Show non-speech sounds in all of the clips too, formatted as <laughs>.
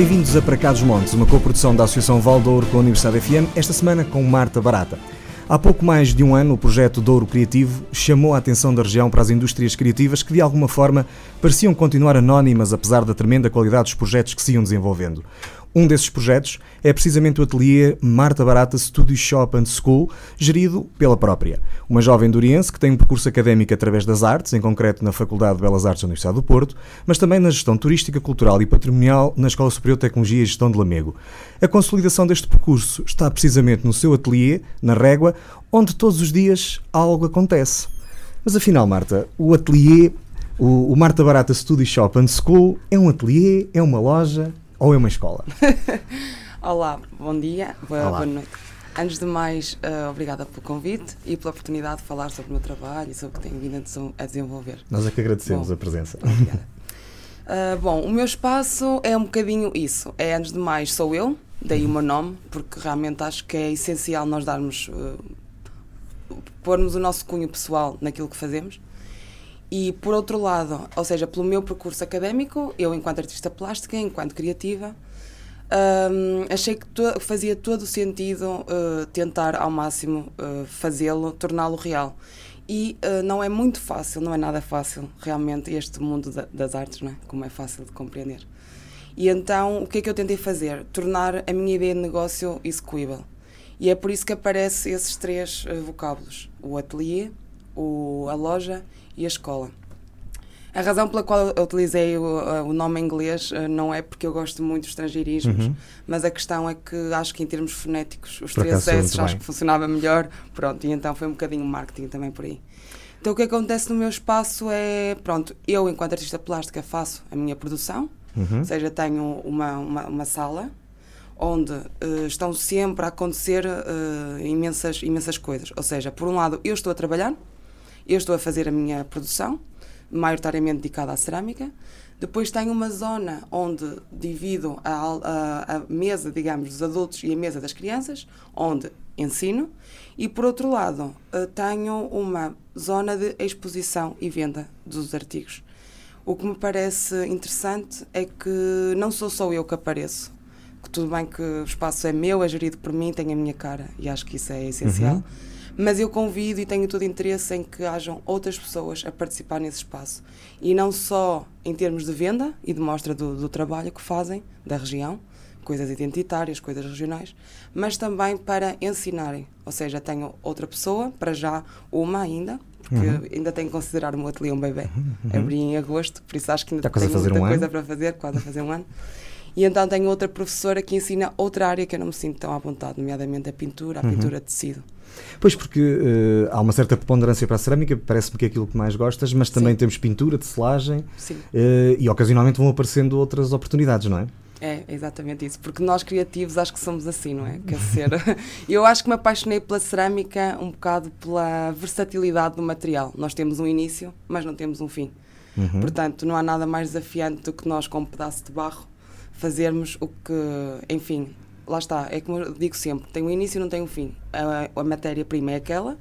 Bem-vindos a Para Cá dos Montes, uma coprodução da Associação Valdouro com a Universidade FM, esta semana com Marta Barata. Há pouco mais de um ano, o projeto Douro Criativo chamou a atenção da região para as indústrias criativas que, de alguma forma, pareciam continuar anónimas apesar da tremenda qualidade dos projetos que se iam desenvolvendo. Um desses projetos é precisamente o ateliê Marta Barata Studio Shop and School, gerido pela própria. Uma jovem duriense que tem um percurso académico através das artes, em concreto na Faculdade de Belas Artes da Universidade do Porto, mas também na gestão turística, cultural e patrimonial na Escola Superior de Tecnologia e Gestão de Lamego. A consolidação deste percurso está precisamente no seu ateliê, na Régua, onde todos os dias algo acontece. Mas afinal, Marta, o ateliê, o, o Marta Barata Studio Shop and School, é um ateliê, é uma loja, ou é uma escola? <laughs> Olá, bom dia, boa, Olá. boa noite. Antes de mais, uh, obrigada pelo convite e pela oportunidade de falar sobre o meu trabalho e sobre o que tenho vindo a des- a desenvolver. Nós é que agradecemos Bom. a presença. <laughs> Obrigada. Uh, bom, o meu espaço é um bocadinho isso. É, antes de mais, sou eu, daí o meu nome, porque realmente acho que é essencial nós darmos, uh, pormos o nosso cunho pessoal naquilo que fazemos. E por outro lado, ou seja, pelo meu percurso académico, eu enquanto artista plástica, enquanto criativa, hum, achei que to- fazia todo o sentido uh, tentar ao máximo uh, fazê-lo, torná-lo real. E uh, não é muito fácil, não é nada fácil realmente este mundo da- das artes, não é? como é fácil de compreender. E então, o que é que eu tentei fazer? Tornar a minha ideia de negócio execuível. E é por isso que aparecem esses três vocábulos: o ateliê, o, a loja e a escola. A razão pela qual eu utilizei o, uh, o nome inglês uh, não é porque eu gosto muito dos estrangeirismos, Uhum. mas a questão é que acho que em termos fonéticos os Por três S acho bem. que funcionava melhor. Pronto, e então foi um bocadinho marketing também por aí. Então o que acontece no meu espaço é, pronto, eu enquanto artista plástica faço a minha produção, Uhum. ou seja, tenho uma, uma, uma sala onde eh, estão sempre a acontecer eh, imensas, imensas coisas. Ou seja, por um lado, eu estou a trabalhar, eu estou a fazer a minha produção, maioritariamente dedicada à cerâmica. Depois tenho uma zona onde divido a, a- a mesa, digamos, dos adultos e a mesa das crianças, onde ensino. E por outro lado, eh, tenho uma zona de exposição e venda dos artigos. O que me parece interessante é que não sou só eu que apareço. Que tudo bem que o espaço é meu, é gerido por mim, tem a minha cara e acho que isso é essencial. Uhum. Mas eu convido e tenho todo interesse em que hajam outras pessoas a participar nesse espaço. E não só em termos de venda e de mostra do, do trabalho que fazem, da região, coisas identitárias, coisas regionais, mas também para ensinarem. Ou seja, tenho outra pessoa, para já uma ainda, porque Uhum. ainda tenho que considerar o meu ateliê um bebê. Abri em agosto, por isso acho que ainda Está tenho muita um coisa ano. para fazer, quase a fazer um ano. E então tenho outra professora que ensina outra área que eu não me sinto tão à vontade, nomeadamente a pintura, a Uhum. pintura de tecido. Pois, porque eh, há uma certa preponderância para a cerâmica, parece-me que é aquilo que mais gostas, mas também Sim. temos pintura, tecelagem Sim. eh, e ocasionalmente vão aparecendo outras oportunidades, não é? É, exatamente isso. Porque nós criativos acho que somos assim, não é? Quer ser. <laughs> Eu acho que me apaixonei pela cerâmica um bocado pela versatilidade do material. Nós temos um início, mas não temos um fim. Uhum. Portanto, não há nada mais desafiante do que nós, com um pedaço de barro, fazermos o que, enfim, lá está. É como eu digo sempre: tem um início e não tem um fim. A, a matéria-prima é aquela.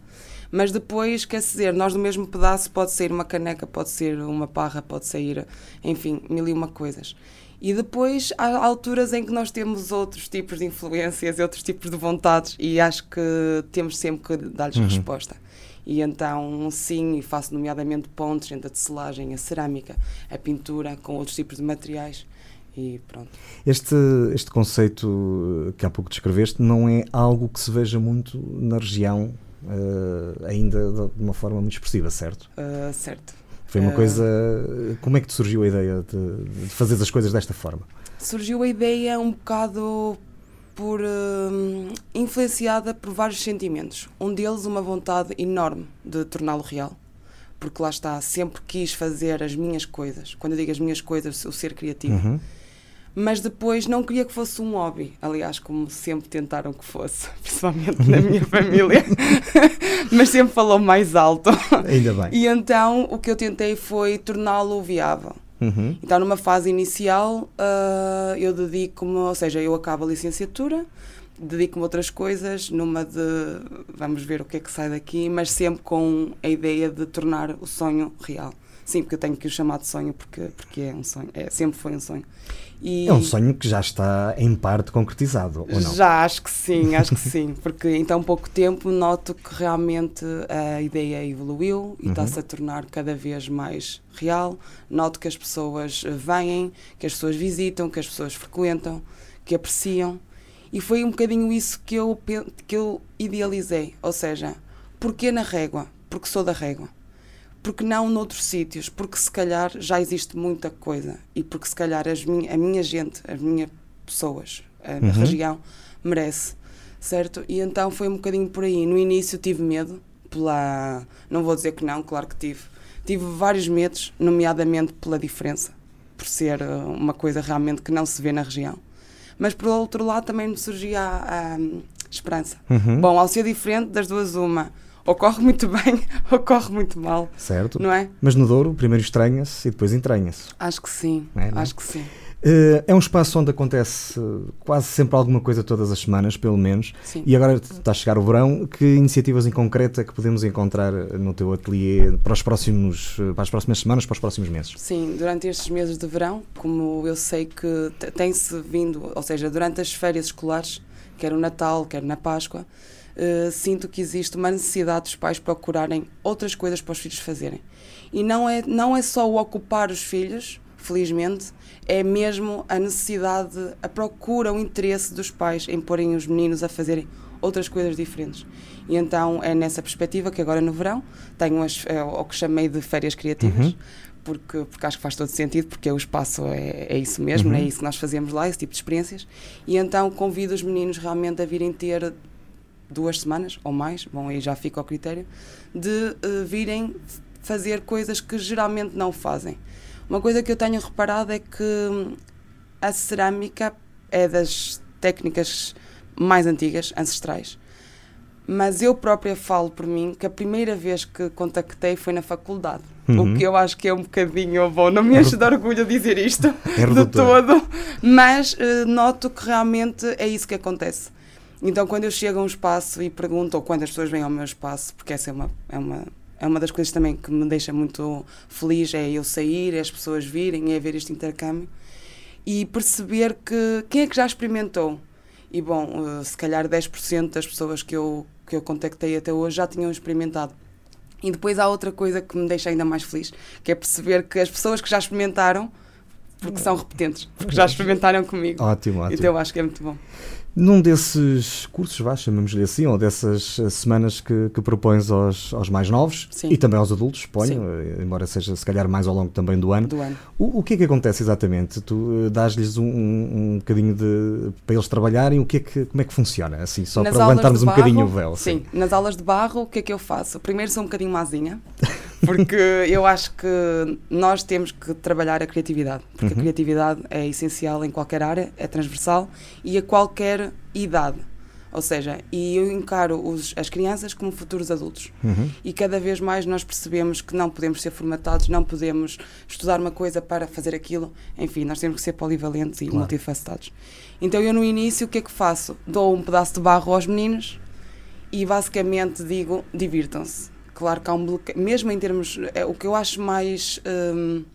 Mas depois, quer dizer, nós do mesmo pedaço pode sair uma caneca, pode ser uma parra, pode sair, enfim, mil e uma coisas. E depois há alturas em que nós temos outros tipos de influências e outros tipos de vontades e acho que temos sempre que dar-lhes Uhum. resposta. E então, sim, e faço nomeadamente pontos entre a tecelagem, a cerâmica, a pintura, com outros tipos de materiais e pronto. Este, este conceito eh, que há pouco descreveste não é algo que se veja muito na região, eh, ainda de uma forma muito expressiva, certo? Ah, certo. Foi uma Eh, coisa. Como é que te surgiu a ideia de, de fazer as coisas desta forma? Surgiu a ideia um bocado por hum, influenciada por vários sentimentos. Um deles, uma vontade enorme de torná-lo real. Porque lá está, sempre quis fazer as minhas coisas. Quando eu digo as minhas coisas, o ser criativo. Uhum. Mas depois não queria que fosse um hobby. Aliás, como sempre tentaram que fosse, <laughs> principalmente na minha <laughs> família, <laughs> mas sempre falou mais alto. Ainda bem. E então o que eu tentei foi torná-lo viável. Uhum. Então, numa fase inicial, ah, eu dedico-me, ou seja, eu acabo a licenciatura, dedico-me a outras coisas, numa de vamos ver o que é que sai daqui, mas sempre com a ideia de tornar o sonho real. Sim, porque eu tenho que o chamar de sonho, porque, porque é um sonho, é, sempre foi um sonho. E é um sonho que já está em parte concretizado, ou não? Já, acho que sim, <laughs> acho que sim, porque em tão pouco tempo noto que realmente a ideia evoluiu e uhum. está-se a tornar cada vez mais real. Noto que as pessoas vêm, que as pessoas visitam, que as pessoas frequentam, que apreciam. E foi um bocadinho isso que eu, que eu idealizei, ou seja, porquê na régua? Porque sou da régua porque não noutros sítios, porque se calhar já existe muita coisa e porque se calhar as minha, a minha gente, as minhas pessoas, a uhum. região merece, certo? E então foi um bocadinho por aí. No início tive medo, pela. Não vou dizer que não, claro que tive. Tive vários medos, nomeadamente pela diferença, por ser uh, uma coisa realmente que não se vê na região. Mas por outro lado também me surgia a, a esperança. Uhum. Bom, ao ser diferente, das duas, uma ou corre muito bem <laughs> ou corre muito mal. Certo. Não é? Mas no Douro, primeiro estranha-se e depois entranha-se. Acho que sim. É, Acho que sim. Uh, é um espaço onde acontece quase sempre alguma coisa todas as semanas, pelo menos. Sim. E agora está a chegar o verão. Que iniciativas em concreto é que podemos encontrar no teu ateliê para, os próximos, para as próximas semanas, para os próximos meses? Sim, durante estes meses de verão, como eu sei que tem-se vindo, ou seja, durante as férias escolares, quer no Natal, quer na Páscoa, uh, sinto que existe uma necessidade dos pais procurarem outras coisas para os filhos fazerem. E não é, não é só o ocupar os filhos, felizmente, é mesmo a necessidade, a procura, o interesse dos pais em porem os meninos a fazerem outras coisas diferentes. E então é nessa perspectiva que agora no verão tenho as, é, o que chamei de férias criativas. Uhum. Porque, porque acho que faz todo sentido, porque o espaço é, é isso mesmo, uhum. é isso que nós fazemos lá, esse tipo de experiências. E então convido os meninos realmente a virem ter duas semanas ou mais, bom, aí já fica ao critério, de uh, virem fazer coisas que geralmente não fazem. Uma coisa que eu tenho reparado é que hum, a cerâmica é das técnicas mais antigas, ancestrais. Mas eu própria falo por mim que a primeira vez que contactei foi na faculdade. Uhum. O que eu acho que é um bocadinho bom. Não me enche de orgulho dizer isto é de todo, mas uh, noto que realmente é isso que acontece. Então, quando eu chego a um espaço e pergunto, ou quando as pessoas vêm ao meu espaço, porque essa é uma, é uma, é uma das coisas também que me deixa muito feliz, é eu sair, é as pessoas virem, é ver este intercâmbio e perceber que quem é que já experimentou. E bom, eh, se calhar 10% das pessoas que eu, que eu contactei até hoje já tinham experimentado. E depois há outra coisa que me deixa ainda mais feliz, que é perceber que as pessoas que já experimentaram, porque são repetentes, porque já experimentaram comigo. Ótimo, ótimo. Então eu acho que é muito bom. Num desses cursos, vá, chamamos-lhe assim, ou dessas eh, semanas que, que propões aos, aos mais novos Sim. e também aos adultos, ponho, eh, embora seja se calhar mais ao longo também do ano. Do ano. O, o que é que acontece exatamente? Tu uh, dás-lhes um, um, um bocadinho de. para eles trabalharem, o que é que, como é que funciona? Assim, só nas para levantarmos um barro, bocadinho o véu. Sim. sim, nas aulas de barro, o que é que eu faço? Primeiro sou um bocadinho mazinha. <laughs> porque eu acho que nós temos que trabalhar a criatividade, porque uhum. a criatividade é essencial em qualquer área, é transversal e a qualquer idade. Ou seja, e eu encaro os, as crianças como futuros adultos. Uhum. E cada vez mais nós percebemos que não podemos ser formatados, não podemos estudar uma coisa para fazer aquilo. Enfim, nós temos que ser polivalentes e claro. multifacetados. Então eu no início o que é que faço? Dou um pedaço de barro aos meninos e basicamente digo, divirtam-se Claro que há um bloqueio, mesmo em termos. É, o que eu acho mais. Um,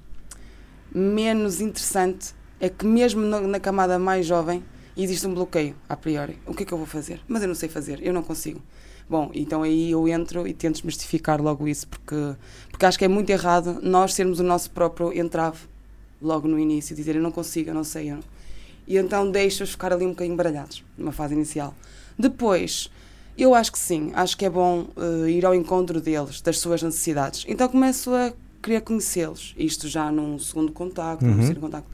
menos interessante é que, mesmo na, na camada mais jovem, existe um bloqueio a priori. O que é que eu vou fazer? Mas eu não sei fazer, eu não consigo. Bom, então aí eu entro e tento desmistificar logo isso, porque, porque acho que é muito errado nós sermos o nosso próprio entrave logo no início, dizer eu não consigo, eu não sei. Eu não. E então deixo-os ficar ali um bocadinho baralhados, numa fase inicial. Depois, eu acho que sim, acho que é bom uh, ir ao encontro deles, das suas necessidades. Então começo a querer conhecê-los, isto já num segundo contacto, uhum. num terceiro contacto.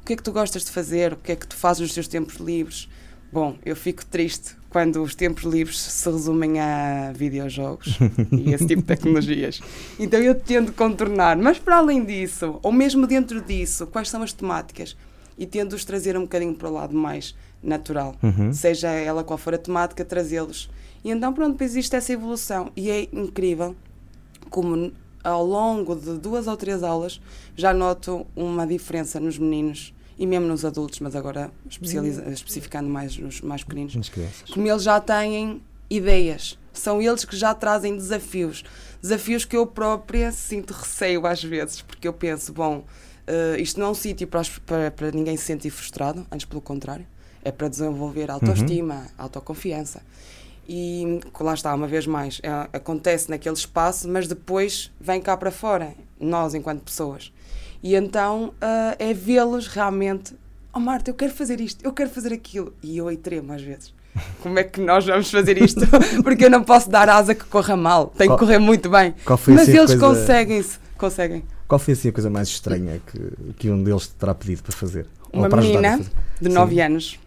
O que é que tu gostas de fazer? O que é que tu fazes nos teus tempos livres? Bom, eu fico triste quando os tempos livres se resumem a videojogos e esse tipo de tecnologias. Então eu tento contornar, mas para além disso, ou mesmo dentro disso, quais são as temáticas? E tento-os trazer um bocadinho para o lado mais natural, uhum. seja ela qual for a temática, trazê-los. E então, pronto, depois existe essa evolução. E é incrível como ao longo de duas ou três aulas já noto uma diferença nos meninos e mesmo nos adultos, mas agora especializa, uhum. especificando mais nos mais pequeninos, como eles já têm ideias, são eles que já trazem desafios. Desafios que eu própria sinto receio às vezes, porque eu penso, bom, uh, isto não é um sítio para, para, para, ninguém se sentir frustrado, antes pelo contrário, é para desenvolver autoestima, uhum. autoconfiança. E lá está, uma vez mais, é, acontece naquele espaço, mas depois vem cá para fora, nós enquanto pessoas. E então uh, é vê-los realmente, oh Marta, eu quero fazer isto, eu quero fazer aquilo. E eu aí tremo às vezes. <laughs> Como é que nós vamos fazer isto? <laughs> Porque eu não posso dar asa que corra mal, tem que correr muito bem. Mas assim eles conseguem-se, conseguem. Qual foi assim a coisa mais estranha que, que um deles te terá pedido para fazer? Uma menina de 9 anos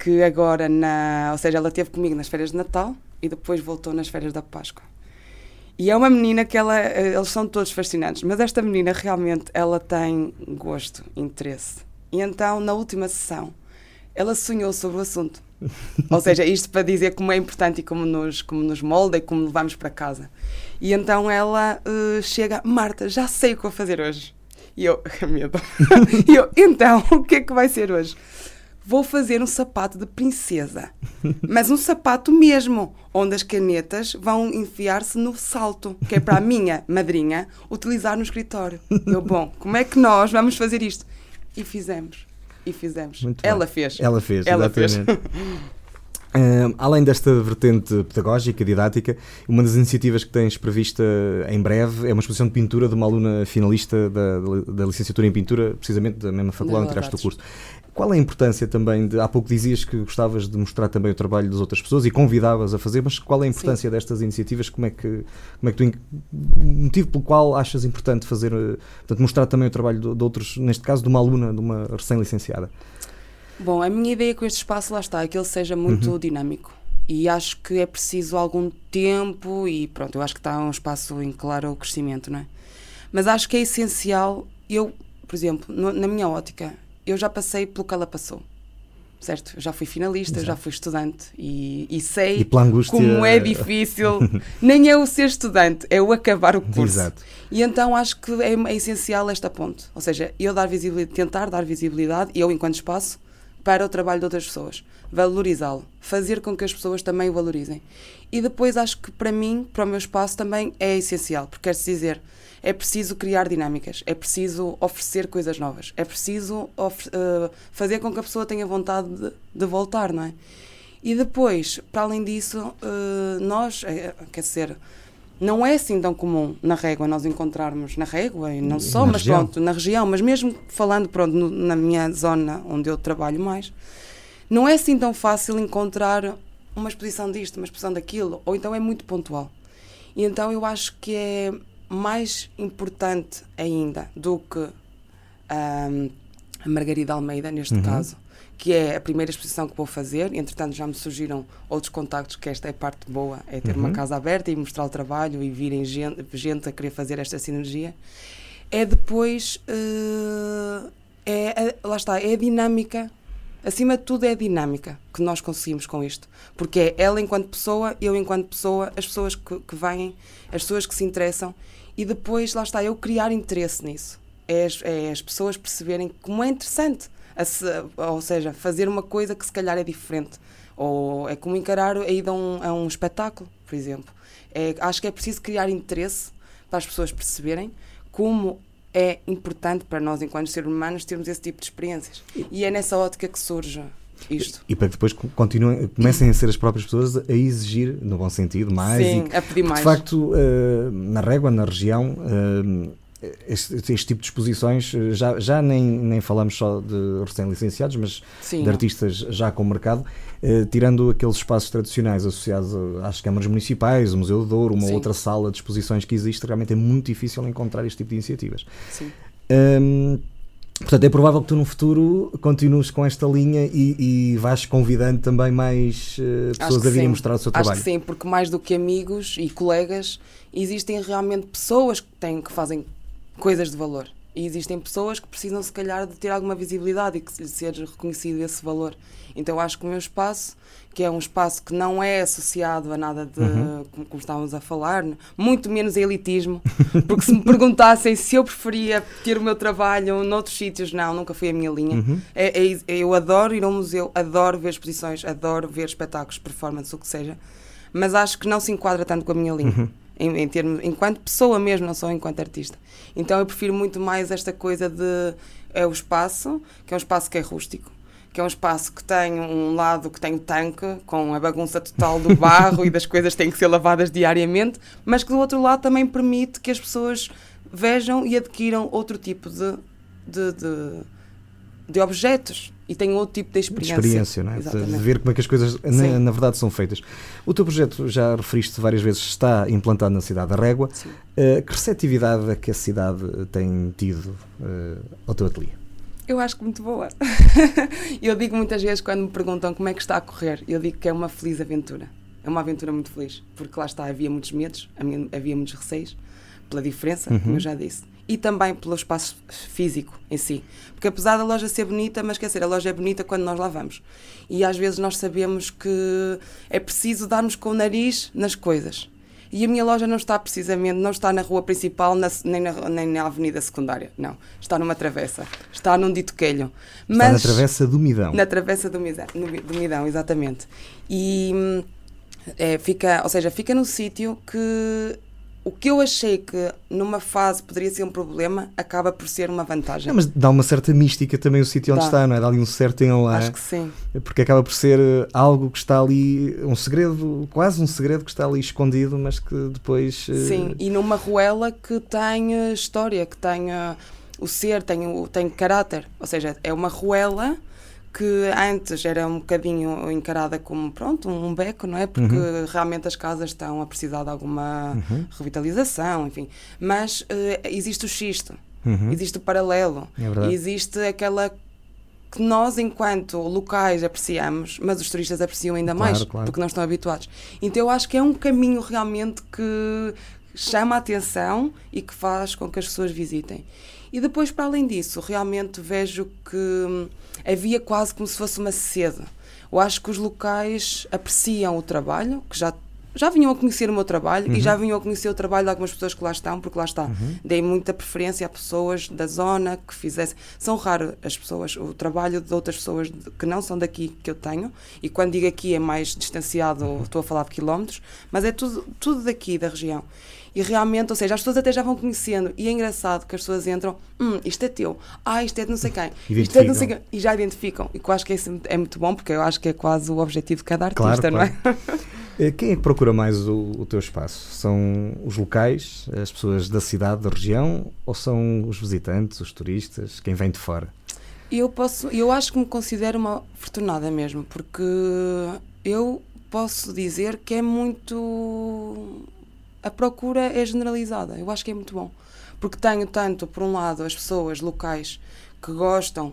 que agora na, ou seja, ela esteve comigo nas férias de Natal e depois voltou nas férias da Páscoa. E é uma menina que ela, eh, eles são todos fascinantes, mas esta menina realmente ela tem gosto, interesse. E então, na última sessão, ela sonhou sobre o assunto. <laughs> Ou seja, isto para dizer como é importante e como nos, como nos molda e como levamos para casa. E então ela uh, chega, Marta, já sei o que vou fazer hoje. E eu, <laughs> medo. <laughs> e eu, então, o que é que vai ser hoje? Vou fazer um sapato de princesa. <laughs> Mas um sapato mesmo, onde as canetas vão enfiar-se no salto, que é para a minha madrinha utilizar no escritório. Eu, bom, como é que nós vamos fazer isto? E fizemos. E fizemos. Muito Ela fez. Ela fez, Ela exatamente. fez. Além desta vertente pedagógica, didática, uma das iniciativas que tens prevista em breve é uma exposição de pintura de uma aluna finalista da, da licenciatura em pintura, precisamente da mesma faculdade onde tiraste o curso. Qual é a importância também de. Há pouco dizias que gostavas de mostrar também o trabalho das outras pessoas e convidavas a fazer, mas qual é a importância Sim. destas iniciativas? Como é que, como é que tu. O motivo pelo qual achas importante fazer. Eh, portanto, mostrar também o trabalho de, de outros, neste caso de uma aluna, de uma recém-licenciada? Bom, a minha ideia com este espaço, lá está, é que ele seja muito uhum. dinâmico. E acho que é preciso algum tempo e pronto, eu acho que está um espaço em claro crescimento, não é? Mas acho que é essencial, eu, por exemplo, no, na minha ótica, eu já passei pelo que ela passou. Certo? Eu já fui finalista, Exato. já fui estudante e, e sei e como é difícil. <laughs> nem é o ser estudante, é o acabar o curso. Exato. E então acho que é, é essencial esta ponte. Ou seja, eu dar visibilidade, tentar dar visibilidade, eu enquanto espaço, para o trabalho de outras pessoas. Valorizá-lo. Fazer com que as pessoas também o valorizem. E depois acho que para mim, para o meu espaço, também é essencial, porque quer-se dizer, é preciso criar dinâmicas, é preciso oferecer coisas novas, é preciso uh, fazer com que a pessoa tenha vontade de, de, voltar, não é? E depois, para além disso, uh, nós, é, quer dizer, não é assim tão comum na régua nós encontrarmos na régua e não só, na mas região. pronto, na região, mas mesmo falando pronto no, na minha zona onde eu trabalho mais, não é assim tão fácil encontrar uma exposição disto, uma exposição daquilo, ou então é muito pontual. E então eu acho que é mais importante ainda do que um, a Margarida Almeida, neste uhum. caso, que é a primeira exposição que vou fazer. Entretanto, já me surgiram outros contactos, que esta é a parte boa, é ter uhum. uma casa aberta e mostrar o trabalho e virem gente, gente a querer fazer esta sinergia. É depois, uh, é, lá está, é a dinâmica, acima de tudo é a dinâmica que nós conseguimos com isto. Porque é ela enquanto pessoa, eu enquanto pessoa, as pessoas que, que vêm, as pessoas que se interessam e depois, lá está, eu criar interesse nisso. É as, é as pessoas perceberem como é interessante se, ou seja, fazer uma coisa que se calhar é diferente. Ou é como encarar a ida a um, a um espetáculo, por exemplo. É, acho que é preciso criar interesse para as pessoas perceberem como é importante para nós, enquanto seres humanos, termos esse tipo de experiências. E é nessa ótica que surge isto. E, e para que depois continuem, comecem a ser as próprias pessoas a exigir, no bom sentido, mais. Sim, e, a pedir mais. De facto, uh, na régua, na região, uh, este, este, tipo de exposições, eh, já, já nem, nem falamos só de recém-licenciados, mas Sim, de artistas já com mercado, eh, tirando aqueles espaços tradicionais associados às câmaras municipais, o Museu do Douro, uma Sim. outra sala de exposições que existe, realmente é muito difícil encontrar este tipo de iniciativas. Sim. Um, Portanto, é provável que tu no futuro continues com esta linha e, e vais convidando também mais uh, pessoas a virem mostrar o seu trabalho. Acho que sim, porque mais do que amigos e colegas, existem realmente pessoas que, têm, que fazem coisas de valor. E existem pessoas que precisam, se calhar, de ter alguma visibilidade e que ser reconhecido esse valor. Então, acho que o meu espaço, que é um espaço que não é associado a nada de, uhum. como, como, estávamos a falar, muito menos a elitismo, <laughs> porque se me perguntassem se eu preferia ter o meu trabalho noutros sítios, não, nunca foi a minha linha. Uhum. É, é, eu adoro ir a um museu, adoro ver exposições, adoro ver espetáculos, performance, o que seja mas acho que não se enquadra tanto com a minha linha. Uhum. Em, em termos, enquanto pessoa mesmo, não só enquanto artista. Então eu prefiro muito mais esta coisa de é o espaço, que é um espaço que é rústico, que é um espaço que tem um lado que tem o tanque, com a bagunça total do <laughs> barro e das coisas que têm que ser lavadas diariamente, mas que do outro lado também permite que as pessoas vejam e adquiram outro tipo de, de, de, de objetos e tenham outro tipo de experiência. De experiência, não é? De, de, ver como é que as coisas na, na, verdade são feitas. O teu projeto, já referiste várias vezes, está implantado na cidade da Régua. Uh, que receptividade é que a cidade tem tido uh, ao teu ateliê? Eu acho que muito boa. <laughs> eu digo muitas vezes quando me perguntam como é que está a correr, eu digo que é uma feliz aventura. É uma aventura muito feliz, porque lá está, havia muitos medos, havia muitos receios, pela diferença, uhum. como eu já disse, e também pelo espaço físico em si. Porque apesar da loja ser bonita, mas quer dizer, a loja é bonita quando nós lá vamos. E às vezes nós sabemos que é preciso darmos com o nariz nas coisas. E a minha loja não está precisamente, não está na rua principal na, nem, na, nem na avenida secundária, não. Está numa travessa, está num dito quelho. Está na travessa do Midão. Na travessa do Midão, do Midão exatamente. E hum, é, fica, ou seja, fica no sítio que o que eu achei que numa fase poderia ser um problema acaba por ser uma vantagem. Não, mas dá uma certa mística também o sítio onde dá. está, não é? Dá ali um certo enlá. Acho que sim. Porque acaba por ser eh, algo que está ali, um segredo, quase um segredo que está ali escondido, mas que depois. Eh, sim, e numa ruela que tem história, que tem o ser, tem, tem caráter. Ou seja, é uma ruela que antes era um bocadinho encarada como pronto um beco não é porque uhum. realmente as casas estão a precisar de alguma uhum. revitalização enfim mas uh, existe o xisto uhum. existe o paralelo é existe aquela que nós enquanto locais apreciamos mas os turistas apreciam ainda claro, mais claro. porque não estão habituados então eu acho que é um caminho realmente que chama a atenção e que faz com que as pessoas visitem e depois para além disso realmente vejo que hum, havia quase como se fosse uma sede. Eu acho que os locais apreciam o trabalho, que já já vinham a conhecer o meu trabalho uhum. e já vinham a conhecer o trabalho de algumas pessoas que lá estão, porque lá está. Uhum. Dei muita preferência a pessoas da zona que fizessem. São raras as pessoas, o trabalho de outras pessoas que não são daqui que eu tenho, e quando digo aqui é mais distanciado, uhum. estou a falar de quilómetros, mas é tudo, tudo daqui da região. E realmente, ou seja, as pessoas até já vão conhecendo. E é engraçado que as pessoas entram, hum, isto é teu, ah, isto é de não sei quem, isto é de não sei quem, e já identificam. E que eu acho que é, é muito bom, porque eu acho que é quase o objetivo de cada artista, claro, não claro. é? Quem é que procura mais o, o, teu espaço? São os locais, as pessoas da cidade, da região, ou são os visitantes, os turistas, quem vem de fora? Eu posso, eu acho que me considero uma afortunada mesmo, porque eu posso dizer que é muito a procura é generalizada. Eu acho que é muito bom. Porque tenho tanto, por um lado, as pessoas locais que gostam,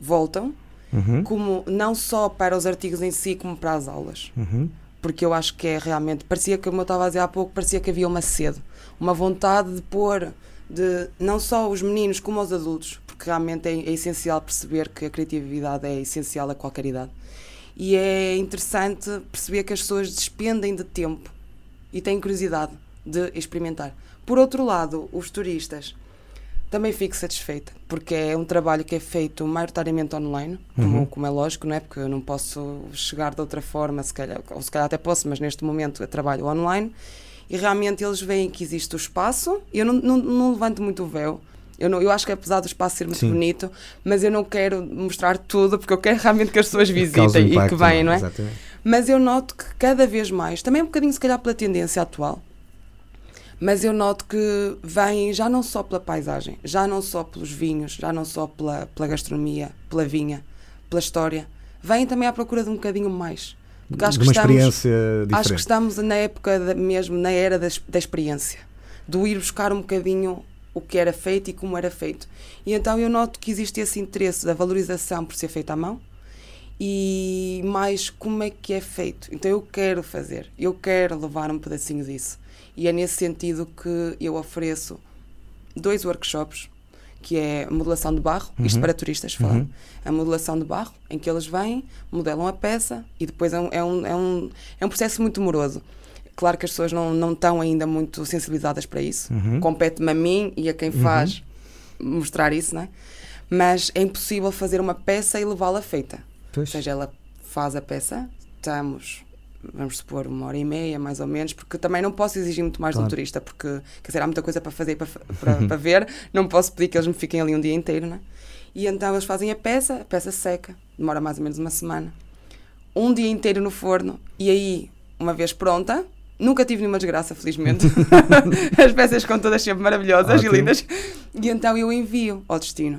voltam, uhum. como não só para os artigos em si, como para as aulas. Uhum. Porque eu acho que é realmente. Parecia que, como eu estava a dizer há pouco, parecia que havia uma sede, uma vontade de pôr, de não só os meninos como os adultos, porque realmente é, é essencial perceber que a criatividade é essencial a qualquer idade. E é interessante perceber que as pessoas despendem de tempo e têm curiosidade de experimentar. Por outro lado, os turistas também fico satisfeita, porque é um trabalho que é feito maioritariamente online, como, uhum. como, é lógico, não é? Porque eu não posso chegar de outra forma, se calhar, ou se calhar até posso, mas neste momento eu trabalho online e realmente eles veem que existe o espaço. Eu não, não, não levanto muito o véu. Eu, não, eu acho que apesar do espaço ser muito Sim. bonito, mas eu não quero mostrar tudo, porque eu quero <laughs> realmente que as pessoas visitem e que venham, não é? Exatamente. Mas eu noto que cada vez mais, também um bocadinho se calhar pela tendência atual, mas eu noto que vem já não só pela paisagem, já não só pelos vinhos, já não só pela, pela gastronomia, pela vinha, pela história, vêm também à procura de um bocadinho mais. Porque acho de uma que estamos, experiência diferente. Acho que estamos na época de, mesmo, na era da, da experiência, do ir buscar um bocadinho o que era feito e como era feito. E então eu noto que existe esse interesse da valorização por ser feita à mão, e mais como é que é feito. Então eu quero fazer, eu quero levar um pedacinho disso. E é nesse sentido que eu ofereço dois workshops, que é a modelação de barro, uhum. isto para turistas falar, uhum. a modelação de barro, em que eles vêm, modelam a peça e depois é um, é um, é um, é um processo muito moroso. Claro que as pessoas não, não estão ainda muito sensibilizadas para isso. Uhum. Compete-me a mim e a quem faz uhum. mostrar isso, não é? Mas é impossível fazer uma peça e levá-la feita. Pois. Ou seja, ela faz a peça, estamos vamos supor, uma hora e meia, mais ou menos, porque também não posso exigir muito mais claro. de um turista, porque, quer dizer, há muita coisa para fazer e para, <laughs> para, para, ver, não posso pedir que eles me fiquem ali um dia inteiro, né? E então eles fazem a peça, a peça seca, demora mais ou menos uma semana. Um dia inteiro no forno, e aí, uma vez pronta, nunca tive nenhuma desgraça, felizmente. <laughs> As peças ficam todas sempre maravilhosas Ótimo. e lindas. E então eu envio ao destino.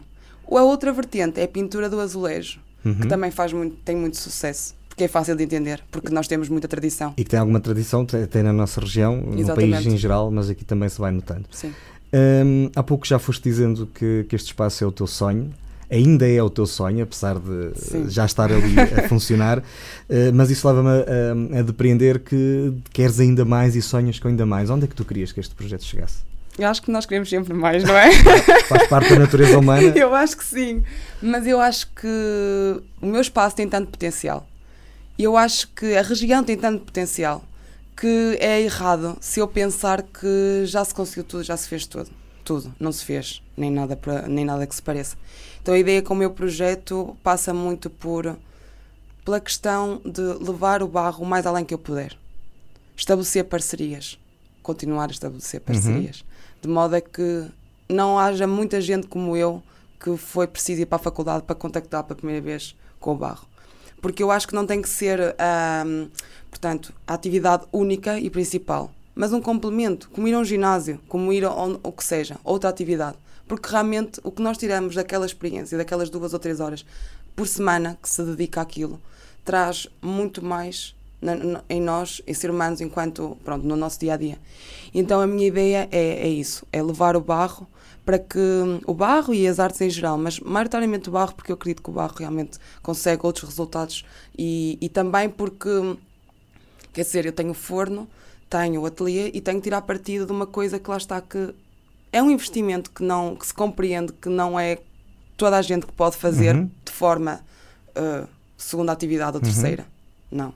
A outra vertente é a pintura do azulejo, uhum. que também faz muito, tem muito sucesso porque é fácil de entender, porque nós temos muita tradição. E que tem alguma tradição, tem na nossa região, Exatamente. no país em geral, mas aqui também se vai notando. Sim. Um, há pouco já foste dizendo que, que este espaço é o teu sonho ainda é o teu sonho, apesar de Sim. já estar ali a <laughs> funcionar, uh, mas isso leva-me a, a, a, depreender que queres ainda mais e sonhas com ainda mais. Onde é que tu querias que este projeto chegasse? Eu acho que nós queremos sempre mais, não é? <laughs> Faz parte da natureza humana. <laughs> Eu acho que sim, mas eu acho que o meu espaço tem tanto potencial eu acho que a região tem tanto potencial que é errado se eu pensar que já se conseguiu tudo, já se fez tudo. Tudo, não se fez, nem nada, pra, nem nada que se pareça. Então a ideia com o meu projeto passa muito por pela questão de levar o barro o mais além que eu puder. Estabelecer parcerias, continuar a estabelecer uhum. parcerias, uhum. de modo a que não haja muita gente como eu que foi preciso ir para a faculdade para contactar pela primeira vez com o barro porque eu acho que não tem que ser, portanto, a atividade única e principal, mas um complemento, como ir a um ginásio, como ir a o que seja, outra atividade. Porque realmente o que nós tiramos daquela experiência, daquelas duas ou três horas por semana que se dedica àquilo, traz muito mais na, na, em nós, em ser humanos, enquanto, pronto, no nosso dia a dia. Então a minha ideia é, é isso: é levar o barro para que o barro e as artes em geral, mas maioritariamente o barro, porque eu acredito que o barro realmente consegue outros resultados e, e também porque, quer dizer, eu tenho forno, tenho ateliê e tenho que tirar partido de uma coisa que lá está que é um investimento que não que se compreende que não é toda a gente que pode fazer uhum. de forma uh, segunda atividade ou uhum. terceira. Uhum. Não.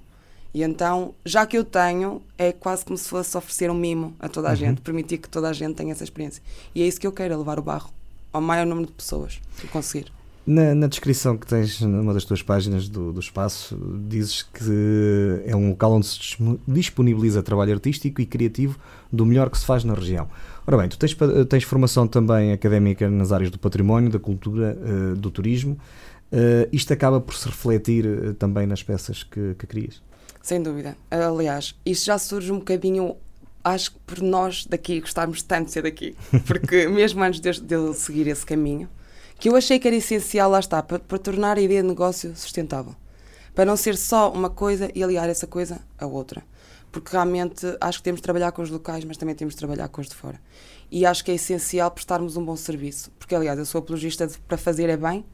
E então, já que eu tenho, é quase como se fosse oferecer um mimo a toda a uhum. gente, permitir que toda a gente tenha essa experiência. E é isso que eu quero, é levar o barro ao maior número de pessoas que conseguir. Na, na, descrição que tens numa das tuas páginas do, do espaço, dizes que é um local onde se disponibiliza trabalho artístico e criativo do melhor que se faz na região. Ora bem, tu tens, tens formação também académica nas áreas do património, da cultura, uh, do turismo. Uh, isto acaba por se refletir uh, também nas peças que, que crias? Sem dúvida. Aliás, isso já surge um bocadinho, acho que por nós daqui gostarmos tanto de ser daqui. <laughs> Porque mesmo antes de, de eu seguir esse caminho, que eu achei que era essencial, lá está, para, para tornar a ideia de negócio sustentável. Para não ser só uma coisa e aliar essa coisa a outra. Porque realmente acho que temos de trabalhar com os locais, mas também temos de trabalhar com os de fora. E acho que é essencial prestarmos um bom serviço. Porque, aliás, eu sou apologista de, para fazer é bem,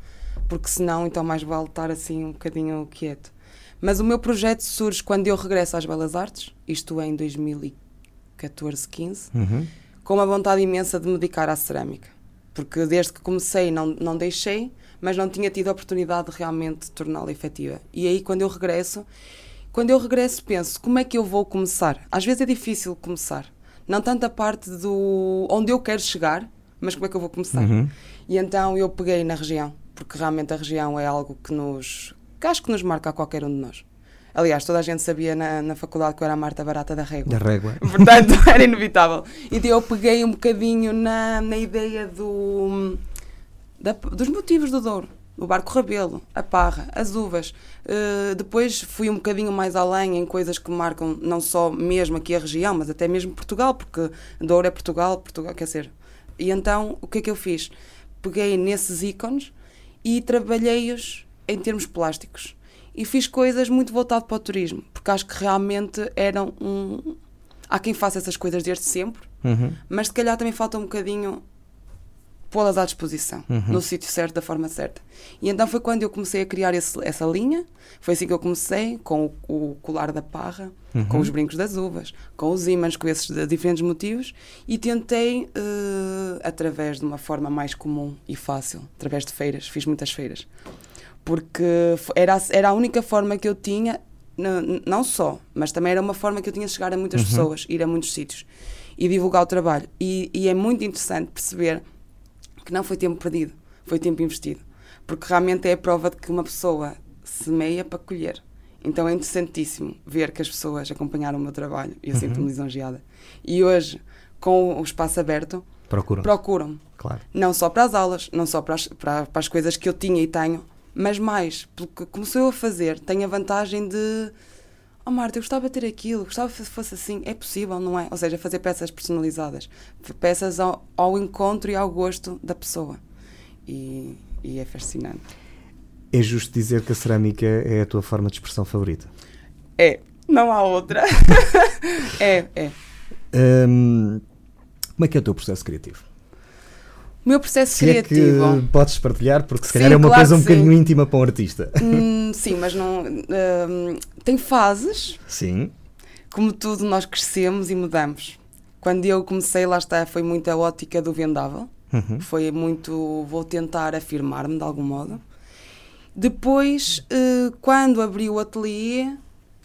porque senão, então, mais vale estar assim um bocadinho quieto. Mas o meu projeto surge quando eu regresso às Belas Artes, isto é em 2014, 15, uhum. com uma vontade imensa de me dedicar à cerâmica. Porque desde que comecei não, não deixei, mas não tinha tido a oportunidade de realmente torná-la efetiva. E aí quando eu regresso, quando eu regresso penso, como é que eu vou começar? Às vezes é difícil começar. Não tanto a parte do onde eu quero chegar, mas como é que eu vou começar? Uhum. E então eu peguei na região, porque realmente a região é algo que nos que acho que nos marca a qualquer um de nós. Aliás, toda a gente sabia na, na faculdade que eu era a Marta Barata da Régua. Da Régua. <laughs> Portanto, <laughs> era inevitável. E então eu peguei um bocadinho na, na ideia do, da, dos motivos do Douro. O barco rabelo, a parra, as uvas. Uh, depois fui um bocadinho mais além em coisas que marcam não só mesmo aqui a região, mas até mesmo Portugal, porque Douro é Portugal, Portugal quer dizer. E então, o que é que eu fiz? Peguei nesses ícones e trabalhei-os em termos plásticos. E fiz coisas muito voltado para o turismo, porque acho que realmente eram um. Há quem faça essas coisas desde sempre, uhum. mas se calhar também falta um bocadinho pô-las à disposição, uhum. no sítio certo, da forma certa. E então foi quando eu comecei a criar esse, essa linha, foi assim que eu comecei, com o, o colar da parra, uhum. com os brincos das uvas, com os ímãs, com esses diferentes motivos, e tentei, uh, através de uma forma mais comum e fácil, através de feiras, fiz muitas feiras, porque era, era a única forma que eu tinha, não só, mas também era uma forma que eu tinha de chegar a muitas uhum. pessoas, ir a muitos sítios e divulgar o trabalho. E, e, é muito interessante perceber que não foi tempo perdido, foi tempo investido. Porque realmente é a prova de que uma pessoa semeia para colher. Então é interessantíssimo ver que as pessoas acompanharam o meu trabalho e eu Uhum. sinto-me lisonjeada. E hoje, com o espaço aberto, Procuram. procuram-me. Claro. Não só para as aulas, não só para as, para, para as coisas que eu tinha e tenho, mas mais, porque começou a fazer, tenho a vantagem de. Oh Marta, eu gostava de ter aquilo, gostava que fosse assim. É possível, não é? Ou seja, fazer peças personalizadas, peças ao, ao encontro e ao gosto da pessoa. E, e é fascinante. É justo dizer que a cerâmica é a tua forma de expressão favorita? É, não há outra. <laughs> é, é. Hum, como é que é o teu processo criativo? O meu processo Se é criativo. que podes partilhar, porque se Sim, calhar é uma claro coisa um bocadinho íntima para um artista. Hum, sim, mas não. hum, tem fases Sim. como tudo, nós crescemos e mudamos. Quando eu comecei, lá está, foi muito a ótica do vendável. Uhum. Foi muito, vou tentar afirmar-me de algum modo. Depois, eh, quando abri o ateliê,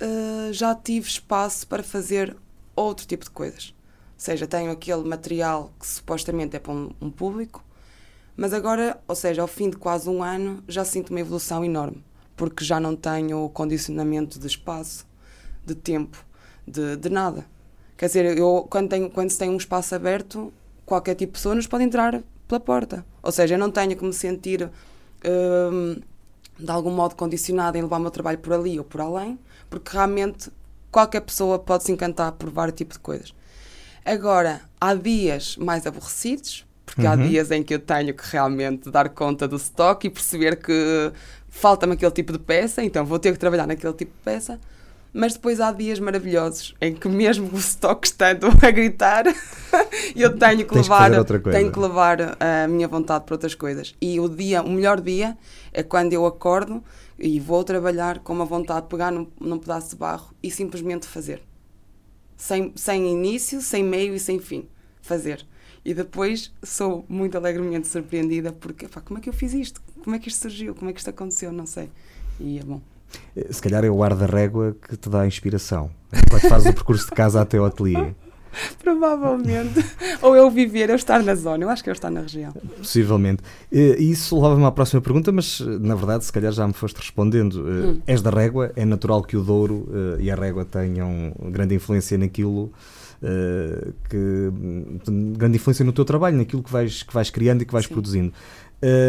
eh, já tive espaço para fazer outro tipo de coisas. Ou seja, tenho aquele material que supostamente é para um, um público, mas agora, ou seja, ao fim de quase um ano, já sinto uma evolução enorme, porque já não tenho condicionamento de espaço, de tempo, de, de nada. Quer dizer, eu, quando, tenho, quando se tem um espaço aberto, qualquer tipo de pessoa nos pode entrar pela porta. Ou seja, eu não tenho que me sentir hum, de algum modo condicionada em levar o meu trabalho por ali ou por além, porque realmente qualquer pessoa pode se encantar por vários tipos de coisas. Agora, há dias mais aborrecidos, porque há Uhum. dias em que eu tenho que realmente dar conta do estoque e perceber que falta-me aquele tipo de peça, então vou ter que trabalhar naquele tipo de peça. Mas depois há dias maravilhosos em que mesmo o estoque estando <laughs> a gritar, <laughs> eu tenho que Tens que levar, coisa. tenho que levar a minha vontade para outras coisas. E o dia, o melhor dia é quando eu acordo e vou trabalhar com uma vontade de pegar num, num pedaço de barro e simplesmente fazer. Sem, sem início, sem meio e sem fim. Fazer. E depois sou muito alegremente surpreendida porque, pá, como é que eu fiz isto? Como é que isto surgiu? Como é que isto aconteceu? Não sei. E é bom. Eh, Se calhar é o ar da régua que te dá a inspiração. <laughs> Enquanto fazes o percurso de casa até ao ateliê. <laughs> Provavelmente. Ou eu viver, eu estar na zona. Eu acho que eu estar na região. Possivelmente. Eh, E isso leva-me à próxima pergunta, mas eh, na verdade, se calhar já me foste respondendo. Hum. És da régua, é natural que o Douro e a régua tenham grande influência naquilo. Eh, que hum, grande influência no teu trabalho, naquilo que vais, que vais criando e que vais Sim. produzindo.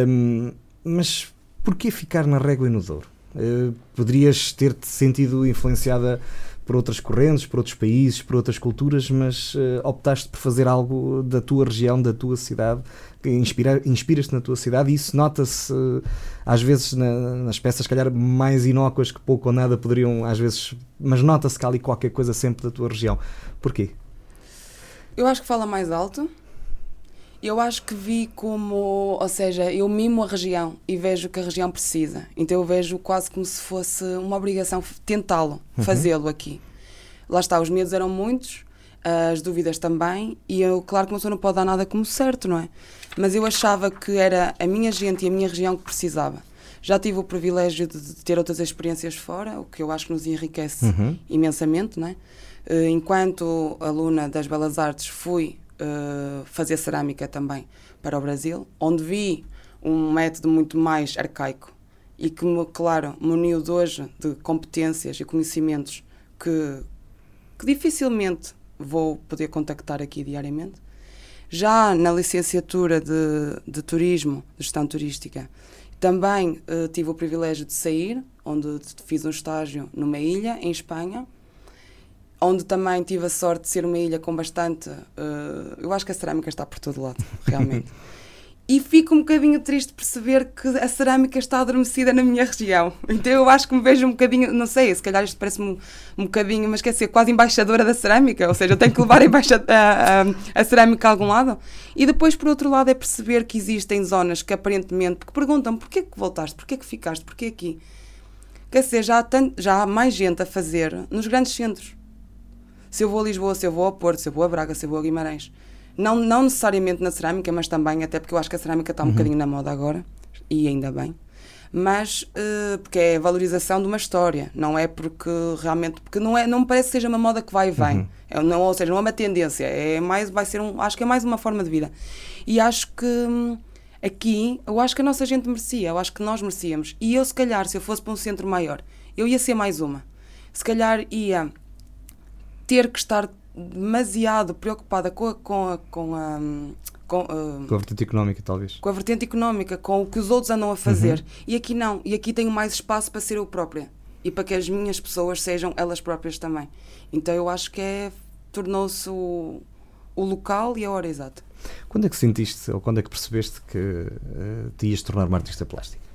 Hum, mas porquê ficar na régua e no Douro? Eh, poderias ter-te sentido influenciada por outras correntes, por outros países, por outras culturas, mas eh, optaste por fazer algo da tua região, da tua cidade, inspira, inspiras-te na tua cidade e isso nota-se eh, às vezes na- nas peças, se calhar mais inócuas que pouco ou nada poderiam, às vezes, mas nota-se que há ali qualquer coisa sempre da tua região. Porquê? Eu acho que fala mais alto. Eu acho que vi como, ou seja, eu mimo a região e vejo o que a região precisa. Então eu vejo quase como se fosse uma obrigação tentá-lo, Uhum. fazê-lo aqui. Lá está, os medos eram muitos, as dúvidas também, e eu, claro que uma pessoa não pode dar nada como certo, não é? Mas eu achava que era a minha gente e a minha região que precisava. Já tive o privilégio de, de ter outras experiências fora, o que eu acho que nos enriquece Uhum. imensamente, não é? Eh, Enquanto aluna das Belas Artes, fui eh, fazer cerâmica também para o Brasil, onde vi um método muito mais arcaico e que, me, claro, muniu de hoje de competências e conhecimentos que, que dificilmente vou poder contactar aqui diariamente. Já na licenciatura de, de Turismo, de Gestão Turística, também eh, tive o privilégio de sair, onde fiz um estágio numa ilha, em Espanha, onde também tive a sorte de ser uma ilha com bastante. eh, eu acho que a cerâmica está por todo lado, realmente. <laughs> e fico um bocadinho triste perceber que a cerâmica está adormecida na minha região. Então eu acho que me vejo um bocadinho, não sei, se calhar isto parece-me um, um bocadinho, mas quer dizer, quase embaixadora da cerâmica, ou seja, eu tenho que levar <laughs> a, a- a cerâmica a algum lado. E depois, por outro lado, é perceber que existem zonas que aparentemente, porque perguntam porquê que voltaste, porquê que ficaste, porquê aqui? Quer dizer, já há, tanto, já há mais gente a fazer nos grandes centros. Se eu vou a Lisboa, se eu vou ao Porto, se eu vou a Braga, se eu vou a Guimarães. Não, não necessariamente na cerâmica, mas também, até porque eu acho que a cerâmica está um bocadinho na moda agora, e ainda bem. Mas eh, porque é a valorização de uma história, não é porque realmente, porque não, é, não me parece que seja uma moda que vai e vem. Uhum. É, não, ou seja, não é uma tendência, é mais, vai ser um, acho que é mais uma forma de vida. E acho que hum, aqui, eu acho que a nossa gente merecia, eu acho que nós merecíamos. E eu, se calhar, se eu fosse para um centro maior, eu ia ser mais uma. Se calhar ia ter que estar demasiado preocupada com a, com a, com a com, uh, com, a vertente económica, talvez. Com a vertente económica, com o que os outros andam a fazer. Uhum. E aqui não. E aqui tenho mais espaço para ser eu própria. E para que as minhas pessoas sejam elas próprias também. Então eu acho que é. tornou-se o, o local e a hora exata. Quando é que sentiste, ou quando é que percebeste que uh, te ias tornar uma artista plástica?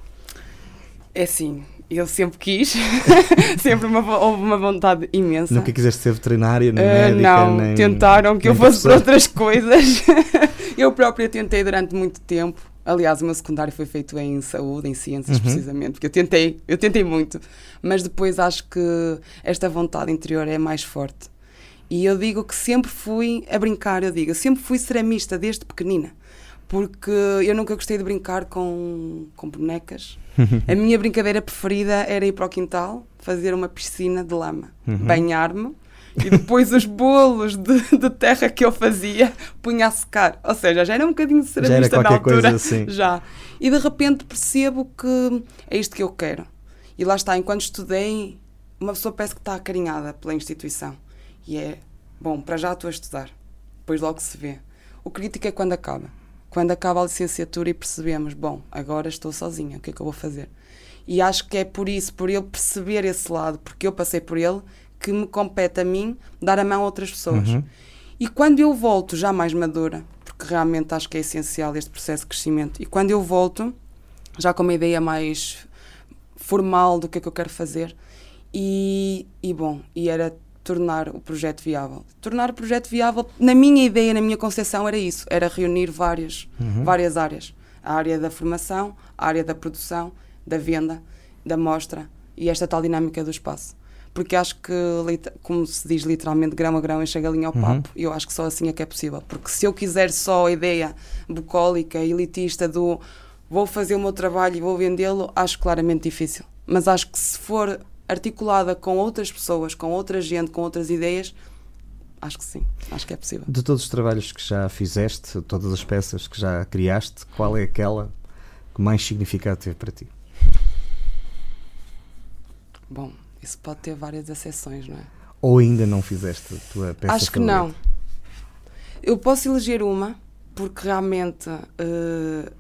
É assim, eu sempre quis, <laughs> sempre uma, houve uma vontade imensa. Nunca quiseste ser veterinária, nem uh, médica, Não, nem, tentaram que eu fosse para outras <laughs> coisas. <laughs> eu própria tentei durante muito tempo. Aliás, o meu secundário foi feito em saúde, em ciências, uhum. precisamente, porque eu tentei, eu tentei muito, mas depois acho que esta vontade interior é mais forte. E eu digo que sempre fui a brincar, eu digo, eu sempre fui ceramista desde pequenina porque eu nunca gostei de brincar com, com bonecas. a minha brincadeira preferida era ir para o quintal, fazer uma piscina de lama, uhum. banhar-me e depois os bolos de, de, terra que eu fazia punha a secar. Ou seja, já era um bocadinho de ceramista na altura. Assim. Já. E de repente percebo que é isto que eu quero. E lá está, enquanto estudei, uma pessoa parece que está acarinhada pela instituição. E é, bom, para já estou a estudar. Depois logo se vê. O crítico é quando acaba quando acaba a licenciatura e percebemos, bom, agora estou sozinha, o que é que eu vou fazer? E acho que é por isso, por ele perceber esse lado, porque eu passei por ele, que me compete a mim dar a mão a outras pessoas. Uhum. E quando eu volto, já mais madura, porque realmente acho que é essencial este processo de crescimento, e quando eu volto, já com uma ideia mais formal do que é que eu quero fazer, e, e bom, e era tornar o projeto viável. Tornar o projeto viável, na minha ideia, na minha concepção, era isso: era reunir várias, uhum. várias áreas. A área da formação, a área da produção, da venda, da mostra e esta tal dinâmica do espaço. Porque acho que, como se diz literalmente, grão a grão enche a galinha ao uhum. papo, e eu acho que só assim é que é possível. Porque se eu quiser só a ideia bucólica, elitista do vou fazer o meu trabalho e vou vendê-lo, acho claramente difícil. Mas acho que se for articulada com outras pessoas, com outra gente, com outras ideias, acho que sim, acho que é possível. De todos os trabalhos que já fizeste, todas as peças que já criaste, qual é aquela que mais significado teve para ti? Bom, isso pode ter várias acessões, não é? Ou ainda não fizeste a tua peça? Acho que não. Eu posso eleger uma, porque realmente uh,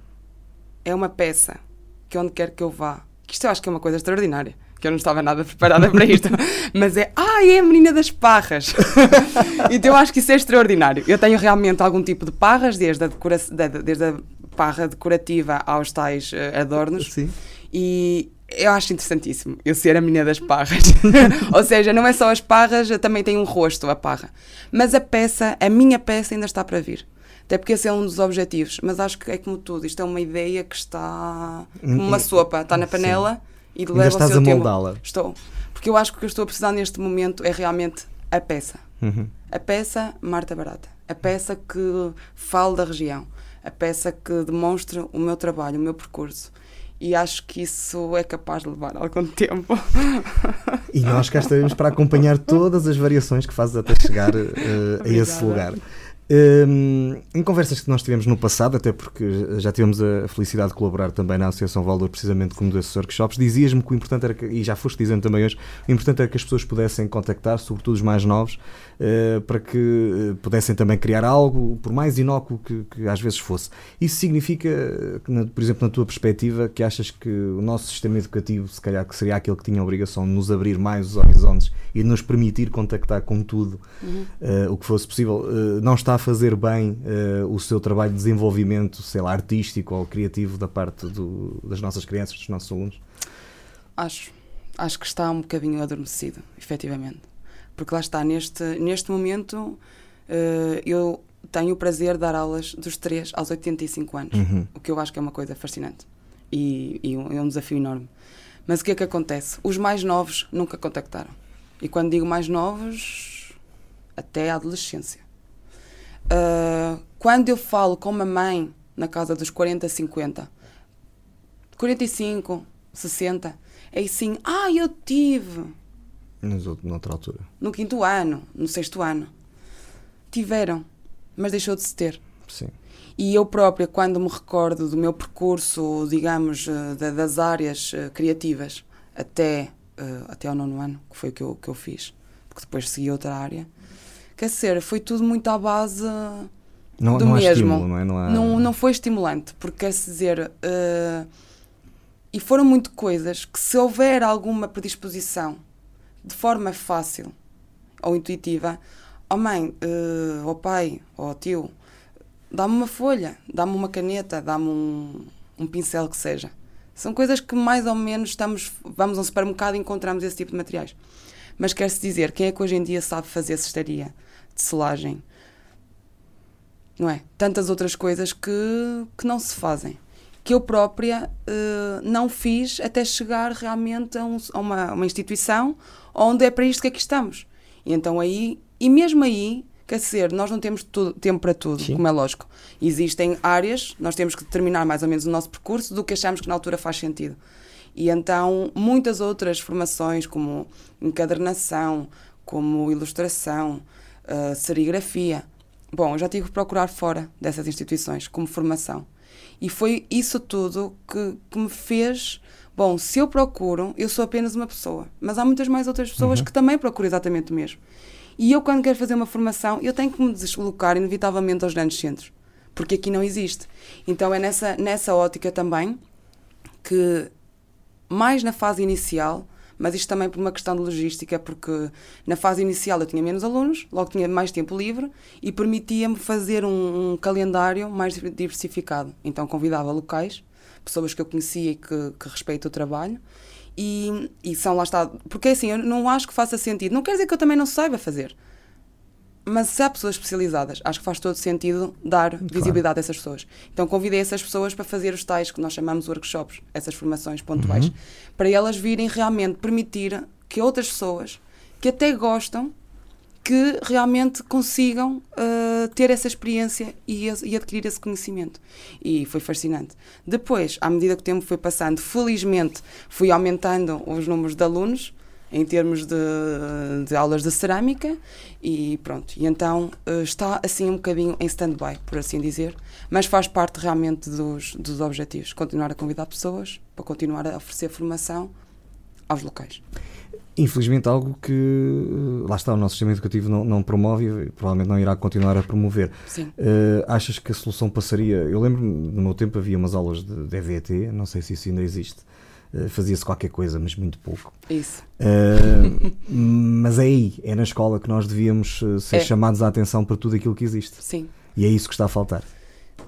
é uma peça que onde quer que eu vá, que isto eu acho que é uma coisa extraordinária que eu não estava nada preparada para isto, <laughs> mas é, ah, é a menina das parras. <laughs> então eu acho que isso é extraordinário. Eu tenho realmente algum tipo de parras, desde a, decora desde a parra decorativa aos tais uh, adornos. Sim. E eu acho interessantíssimo eu ser a menina das parras. <laughs> Ou seja, não é só as parras, também tem um rosto a parra. Mas a peça, a minha peça ainda está para vir. Até porque esse é um dos objetivos. Mas acho que é como tudo. Isto é uma ideia que está como uma hum, sopa. Está na panela. Sim e leva estás o seu a moldá-la. Estou. Porque eu acho que o que eu estou a precisar neste momento é realmente a peça. Uhum. A peça Marta Barata. A peça que fala da região. A peça que demonstra o meu trabalho, o meu percurso. E acho que isso é capaz de levar algum tempo. E nós cá estaremos para acompanhar todas as variações que fazes até chegar uh, a esse lugar. Um, em conversas que nós tivemos no passado, até porque já tivemos a felicidade de colaborar também na Associação Valor, precisamente como desses workshops, dizias-me que o importante era, que, e já foste dizendo também hoje, o importante era que as pessoas pudessem contactar, sobretudo os mais novos, uh, para que uh, pudessem também criar algo, por mais inócuo que, que às vezes fosse. Isso significa, que, por exemplo, na tua perspectiva, que achas que o nosso sistema educativo, se calhar, que seria aquele que tinha a obrigação de nos abrir mais os horizontes e de nos permitir contactar com tudo uhum. uh, o que fosse possível, não está fazer bem uh, o seu trabalho de desenvolvimento, sei lá, artístico ou criativo da parte do, das nossas crianças, dos nossos alunos? Acho. Acho que está um bocadinho adormecido, efetivamente. Porque lá está, neste, neste momento, uh, eu tenho o prazer de dar aulas dos 3 aos 85 anos, uhum. o que eu acho que é uma coisa fascinante e, e um, é um desafio enorme. Mas o que é que acontece? Os mais novos nunca contactaram. E quando digo mais novos, até a adolescência. Uh, quando eu falo com uma mãe na casa dos 40, 50, 45, 60, é assim, ah, eu tive. Mas noutra altura. No quinto ano, no sexto ano. Tiveram, mas deixou de se ter. Sim. E eu própria, quando me recordo do meu percurso, digamos, ah, das áreas ah, criativas até uh, até ao nono ano, que foi o que eu, que eu fiz, porque depois segui outra área. Quer dizer, foi tudo muito à base não, do não mesmo. Estímulo, não, é? não, há... não, não foi estimulante, porque quer-se dizer. Uh, e foram muito coisas que, se houver alguma predisposição de forma fácil ou intuitiva, oh mãe, uh, oh pai, oh tio, dá-me uma folha, dá-me uma caneta, dá-me um, um pincel que seja. São coisas que mais ou menos estamos, vamos a um supermercado e encontramos esse tipo de materiais. Mas quer-se dizer, quem é que hoje em dia sabe fazer cestaria de selagem? Não é? Tantas outras coisas que, que não se fazem que eu própria uh, não fiz até chegar realmente a, um, a uma, uma, instituição onde é para isto que aqui estamos. E então aí, e mesmo aí, quer dizer, nós não temos tudo, tempo para tudo, Sim. como é lógico. Existem áreas, nós temos que determinar mais ou menos o nosso percurso do que achamos que na altura faz sentido. E então muitas outras formações, como encadernação, como ilustração, uh, serigrafia. Bom, eu já tive que procurar fora dessas instituições como formação. E foi isso tudo que, que me fez. Bom, se eu procuro, eu sou apenas uma pessoa, mas há muitas mais outras pessoas uhum. que também procuram exatamente o mesmo. E eu, quando quero fazer uma formação, eu tenho que me deslocar inevitavelmente aos grandes centros, porque aqui não existe. Então é nessa, nessa ótica também que, mais na fase inicial, mas isto também por uma questão de logística, porque na fase inicial eu tinha menos alunos, logo tinha mais tempo livre e permitia-me fazer um, um, calendário mais diversificado. Então convidava locais, pessoas que eu conhecia e que, que respeito o trabalho. E, e são lá está. Porque assim, eu não acho que faça sentido. Não quer dizer que eu também não saiba fazer. Mas se há pessoas especializadas, acho que faz todo sentido dar claro. visibilidade a essas pessoas. Então convidei essas pessoas para fazer os tais que nós chamamos workshops, essas formações pontuais, uhum. para elas virem realmente permitir que outras pessoas que até gostam que realmente consigam uh, ter essa experiência e, e, adquirir esse conhecimento. E foi fascinante. Depois, à medida que o tempo foi passando, felizmente fui aumentando os números de alunos em termos de, de aulas de cerâmica e pronto. E então uh, está assim um bocadinho em stand-by, por assim dizer, mas faz parte realmente dos, dos objetivos. Continuar a convidar pessoas para continuar a oferecer formação aos locais. Infelizmente, algo que eh, lá está, o nosso sistema educativo não, não promove e provavelmente não irá continuar a promover. Sim. Uh, achas que a solução passaria? Eu lembro no meu tempo havia umas aulas de, de EVT, não sei se isso ainda existe, eh, fazia-se qualquer coisa, mas muito pouco. Isso. Uh, mas é aí, é na escola que nós devíamos eh, ser é. chamados à atenção para tudo aquilo que existe. Sim. E é isso que está a faltar.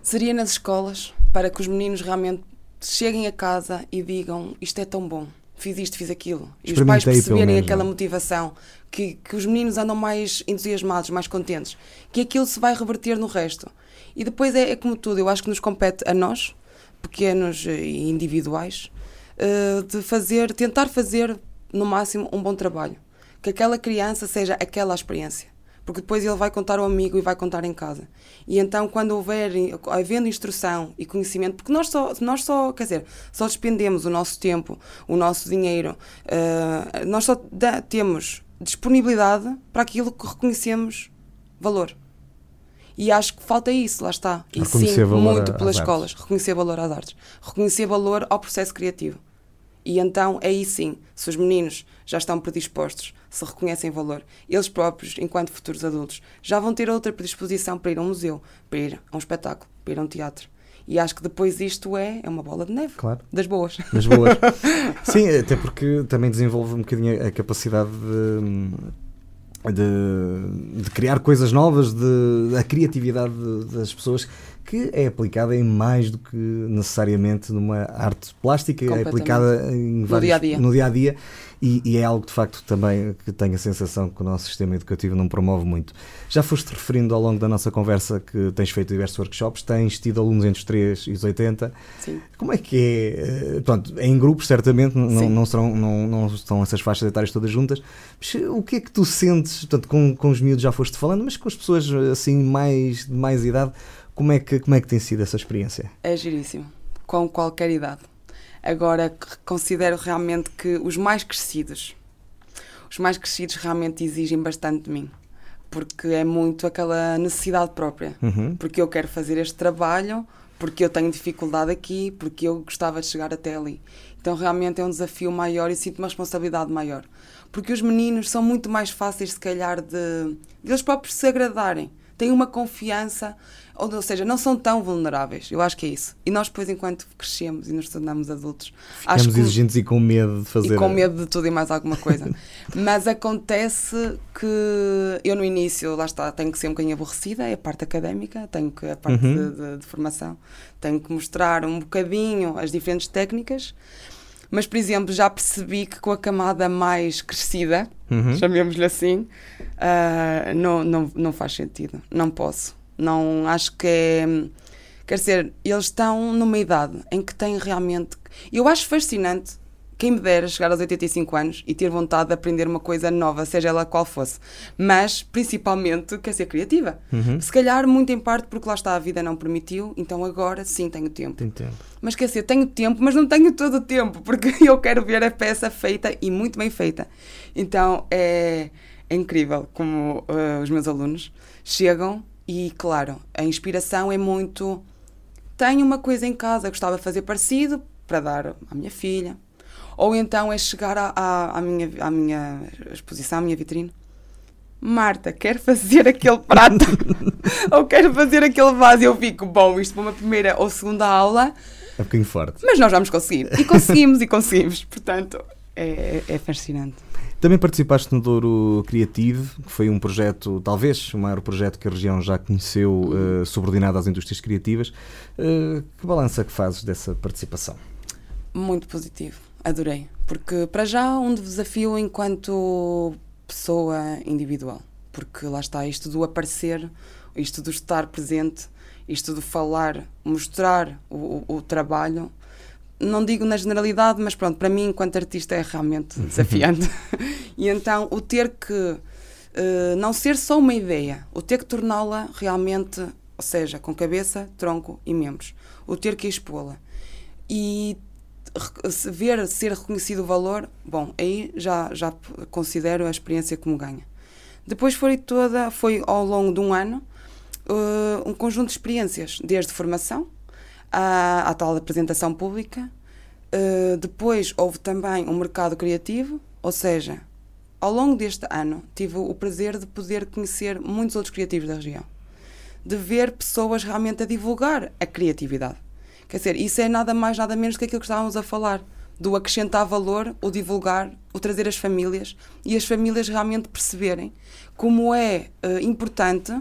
Seria nas escolas, para que os meninos realmente cheguem a casa e digam isto é tão bom, fiz isto, fiz aquilo. E os pais perceberem aquela motivação, que, que os meninos andam mais entusiasmados, mais contentes, que aquilo se vai reverter no resto. E depois é, é como tudo, eu acho que nos compete a nós, pequenos e individuais, uh, de fazer, tentar fazer no máximo um bom trabalho. Que aquela criança seja aquela experiência. Porque depois ele vai contar ao amigo e vai contar em casa. E então, quando houver, havendo instrução e conhecimento, porque nós só, nós só quer dizer, só despendemos o nosso tempo, o nosso dinheiro, uh, nós só temos disponibilidade para aquilo que reconhecemos valor. E acho que falta isso, lá está. E sim, muito pelas escolas. Artes. Reconhecer valor às artes. Reconhecer valor ao processo criativo. E então, aí sim, se os meninos já estão predispostos, se reconhecem valor, eles próprios, enquanto futuros adultos, já vão ter outra predisposição para ir a um museu, para ir a um espetáculo, para ir a um teatro. E acho que depois isto é, é uma bola de neve. Claro. Das boas. Das boas. <laughs> sim, até porque também desenvolve um bocadinho a capacidade de de, de, criar coisas novas, de, a criatividade das pessoas que é aplicada em mais do que necessariamente numa arte plástica, é aplicada em vários, no dia a dia. No dia, -a -dia e, e, é algo de facto também que tenho a sensação que o nosso sistema educativo não promove muito. Já foste referindo ao longo da nossa conversa que tens feito diversos workshops, tens tido alunos entre os 3 e os 80. Sim. Como é que é? Eh, pronto, em grupos, certamente, não, não, serão, não, não estão essas faixas etárias todas juntas. Mas o que é que tu sentes? Portanto, com, com os miúdos já foste falando, mas com as pessoas assim mais, de mais idade, como é, que, como é que tem sido essa experiência? É giríssimo, com qualquer idade. Agora, considero realmente que os mais crescidos, os mais crescidos realmente exigem bastante de mim. Porque é muito aquela necessidade própria. Uhum. Porque eu quero fazer este trabalho porque eu tenho dificuldade aqui, porque eu gostava de chegar até ali. Então realmente é um desafio maior e sinto uma responsabilidade maior. Porque os meninos são muito mais fáceis, se calhar, de, de eles próprios se agradarem. Têm uma confiança, ou, ou, seja, não são tão vulneráveis. Eu acho que é isso. E nós depois, enquanto crescemos e nos tornamos adultos... Ficamos acho que, exigentes e com medo de fazer... E com medo de tudo e mais alguma coisa. <laughs> Mas acontece que eu no início, lá está, tenho que ser um bocadinho aborrecida, é a parte académica, tenho que, a parte uhum. de, de, de formação, tenho que mostrar um bocadinho as diferentes técnicas, mas, por exemplo, já percebi que com a camada mais crescida, uhum. chamemos-lhe assim, uh, não, não, não faz sentido. Não posso. Não acho que é. Quer dizer, eles estão numa idade em que têm realmente. Eu acho fascinante quem me dera chegar aos 85 anos e ter vontade de aprender uma coisa nova, seja ela qual fosse. Mas, principalmente, quer ser criativa. Uhum. Se calhar, muito em parte porque lá está a vida não permitiu, então agora sim tenho tempo. Tem tempo. Mas quer dizer, tenho tempo, mas não tenho todo o tempo, porque <laughs> eu quero ver a peça feita e muito bem feita. Então é, é incrível como uh, os meus alunos chegam e, claro, a inspiração é muito. Tenho uma coisa em casa, gostava de fazer parecido para dar à minha filha, ou então é chegar à, à, à, minha, à minha exposição, à minha vitrine. Marta, quero fazer aquele prato <laughs> ou quero fazer aquele vaso. E eu fico, bom, isto para uma primeira ou segunda aula. É um bocadinho forte. Mas nós vamos conseguir. E conseguimos, e conseguimos. Portanto, é, é, fascinante. Também participaste no Douro Criativo, que foi um projeto, talvez o maior projeto que a região já conheceu, uh, subordinado às indústrias criativas. Uh, que balança que fazes dessa participação? Muito positivo adorei. Porque, para já, um desafio enquanto pessoa individual. Porque lá está, isto do aparecer, isto do estar presente, isto do falar, mostrar o, o, o trabalho. Não digo na generalidade, mas pronto, para mim, enquanto artista, é realmente <laughs> desafiante. e então, o ter que uh, não ser só uma ideia, o ter que torná-la realmente, ou seja, com cabeça, tronco e membros, o ter que expô-la. E ver ser reconhecido o valor, bom, aí já, já considero a experiência como ganha. Depois foi toda, foi ao longo de um ano, uh, um conjunto de experiências, desde formação à, à tal apresentação pública. Uh, depois houve também um mercado criativo, ou seja, ao longo deste ano tive o prazer de poder conhecer muitos outros criativos da região, de ver pessoas realmente a divulgar a criatividade. Quer dizer, isso é nada mais, nada menos que aquilo que estávamos a falar. Do acrescentar valor, o divulgar, o trazer as famílias e as famílias realmente perceberem como é uh, importante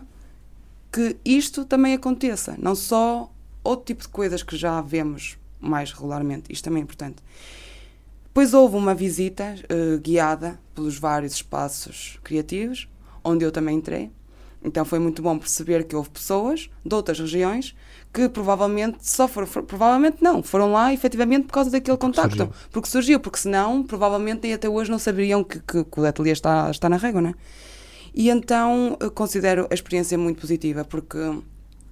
que isto também aconteça. Não só outro tipo de coisas que já vemos mais regularmente. Isto também é importante. Depois houve uma visita uh, guiada pelos vários espaços criativos, onde eu também entrei. Então foi muito bom perceber que houve pessoas de outras regiões que provavelmente só foram, for, provavelmente não, foram lá efetivamente por causa daquele porque contacto. Surgiu. Porque surgiu, porque senão provavelmente até hoje não saberiam que, que, que o ateliê está, está na régua, né? E então considero a experiência muito positiva, porque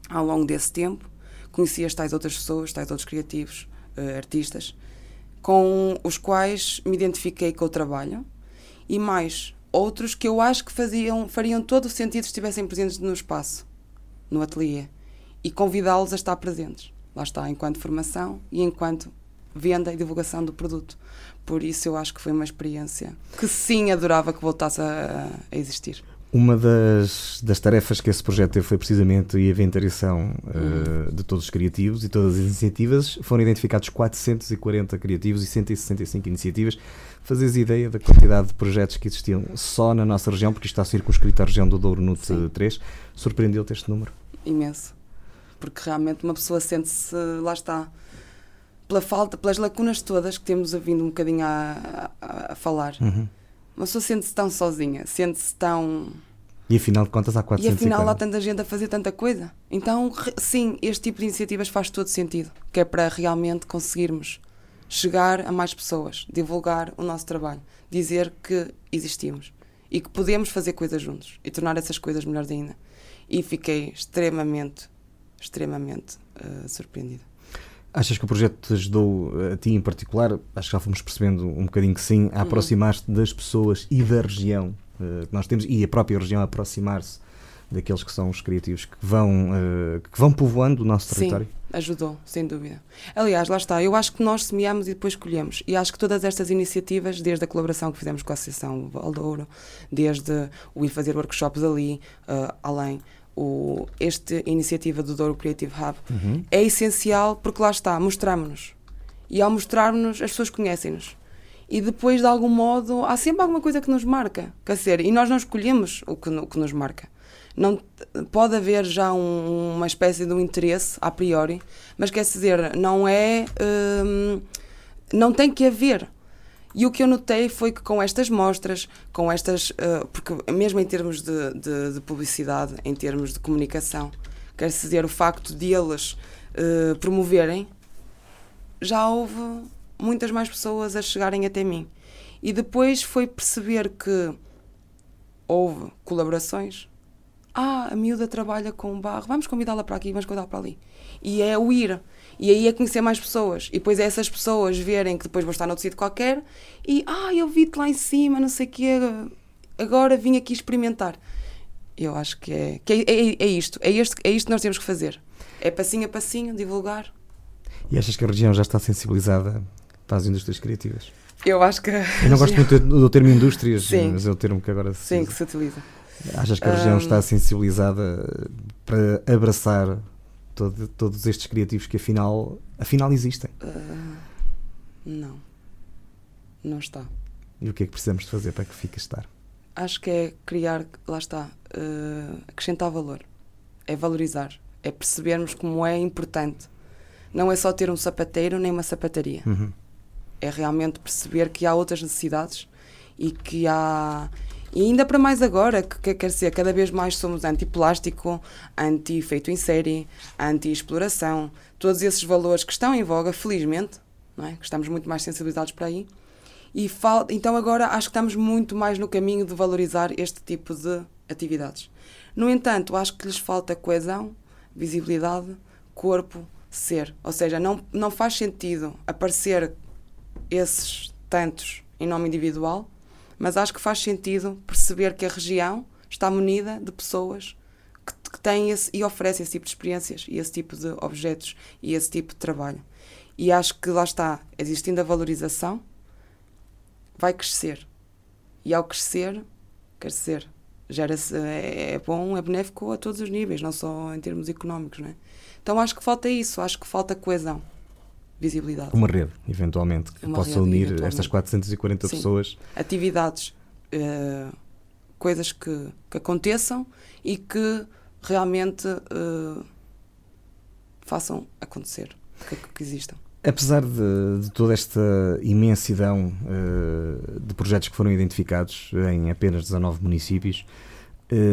ao longo desse tempo conheci as tais outras pessoas, tais outros criativos, uh, artistas, com os quais me identifiquei com o trabalho e mais outros que eu acho que faziam, fariam todo o sentido se estivessem presentes no espaço, no ateliê e convidá-los a estar presentes. Lá está, enquanto formação e enquanto venda e divulgação do produto. Por isso eu acho que foi uma experiência que sim adorava que voltasse a, a existir. Uma das, das tarefas que esse projeto teve foi precisamente a inventariação uh, de todos os criativos e todas as iniciativas. Foram identificados 440 criativos e 165 iniciativas. Fazes ideia da quantidade de projetos que existiam só na nossa região, porque está circunscrito à região do Douro NUT 3. Surpreendeu-te este número? Imenso porque realmente uma pessoa sente-se, lá está, pela falta, pelas lacunas todas que temos vindo um bocadinho a, a, a falar. Uhum. Uma pessoa sente-se tão sozinha, sente-se tão. E afinal de contas há 400 E afinal há tanta gente a fazer tanta coisa. Então, sim, este tipo de iniciativas faz todo sentido, que é para realmente conseguirmos chegar a mais pessoas, divulgar o nosso trabalho, dizer que existimos e que podemos fazer coisas juntos e tornar essas coisas melhores ainda. E fiquei extremamente extremamente uh, surpreendida. Achas que o projeto te ajudou a ti em particular? Acho que já fomos percebendo um bocadinho que sim, a uhum. aproximar-te das pessoas e da região uh, que nós temos e a própria região a aproximar-se daqueles que são os criativos que vão, uh, que vão povoando o nosso território? Sim, ajudou, sem dúvida. Aliás, lá está, eu acho que nós semeamos e depois colhemos. E acho que todas estas iniciativas, desde a colaboração que fizemos com a Associação Valdouro, desde o ir fazer workshops ali, uh, além, o, esta iniciativa do Douro Creative Hub, uhum. é essencial porque lá está, mostramos-nos. E ao mostrarmos-nos, as pessoas conhecem-nos e depois de algum modo há sempre alguma coisa que nos marca, quer dizer, e nós não escolhemos o que, o que nos marca. Não, pode haver já um, uma espécie de um interesse a priori, mas quer dizer, não é. Hum, não tem que haver. E o que eu notei foi que com estas mostras, com estas. Uh, porque mesmo em termos de, de, de, publicidade, em termos de comunicação, quer dizer, o facto de eles uh, promoverem, já houve muitas mais pessoas a chegarem até mim. E depois foi perceber que houve colaborações. Ah, a miúda trabalha com barro, vamos convidá-la para aqui, vamos convidá-la para ali. E é o ir. E aí é conhecer mais pessoas. E depois é essas pessoas verem que depois vou estar noutro sítio qualquer e, ah, eu vi-te lá em cima, não sei o quê, agora vim aqui experimentar. Eu acho que é, que é, é, é isto, é, este, é isto que nós temos que fazer. É passinho a passinho, divulgar. E achas que a região já está sensibilizada para as indústrias criativas. Eu acho que. Eu não gosto <laughs> muito do termo indústrias, Sim. mas é o termo que agora se Sim, que se utiliza. Achas que a região um... está sensibilizada para abraçar todo, todos estes criativos que afinal, afinal existem? Uh, não. Não está. E o que é que precisamos de fazer para que fique a estar? Acho que é criar, lá está, uh, acrescentar valor. É valorizar. É percebermos como é importante. Não é só ter um sapateiro nem uma sapataria. Uhum é realmente perceber que há outras necessidades e que há. E ainda para mais agora, que, que quer dizer, cada vez mais somos anti-plástico, anti-feito em série, anti-exploração, todos esses valores que estão em voga, felizmente, não é? que estamos muito mais sensibilizados para aí. E fal... Então agora acho que estamos muito mais no caminho de valorizar este tipo de atividades. No entanto, acho que lhes falta coesão, visibilidade, corpo, ser. Ou seja, não, não faz sentido aparecer esses tantos em nome individual, mas acho que faz sentido perceber que a região está munida de pessoas que, que têm esse, e oferecem esse tipo de experiências e esse tipo de objetos e esse tipo de trabalho. E acho que lá está, existindo a valorização, vai crescer. E ao crescer, quer dizer, gera é, é bom, é benéfico a todos os níveis, não só em termos económicos. Não é? Então acho que falta isso, acho que falta coesão visibilidade. Uma rede, eventualmente, que Uma possa rede, unir estas 440 Sim. pessoas. Atividades, uh, coisas que, que, aconteçam e que realmente uh, façam acontecer, que, que existam. Apesar de, de, toda esta imensidão uh, de projetos que foram identificados em apenas 19 municípios,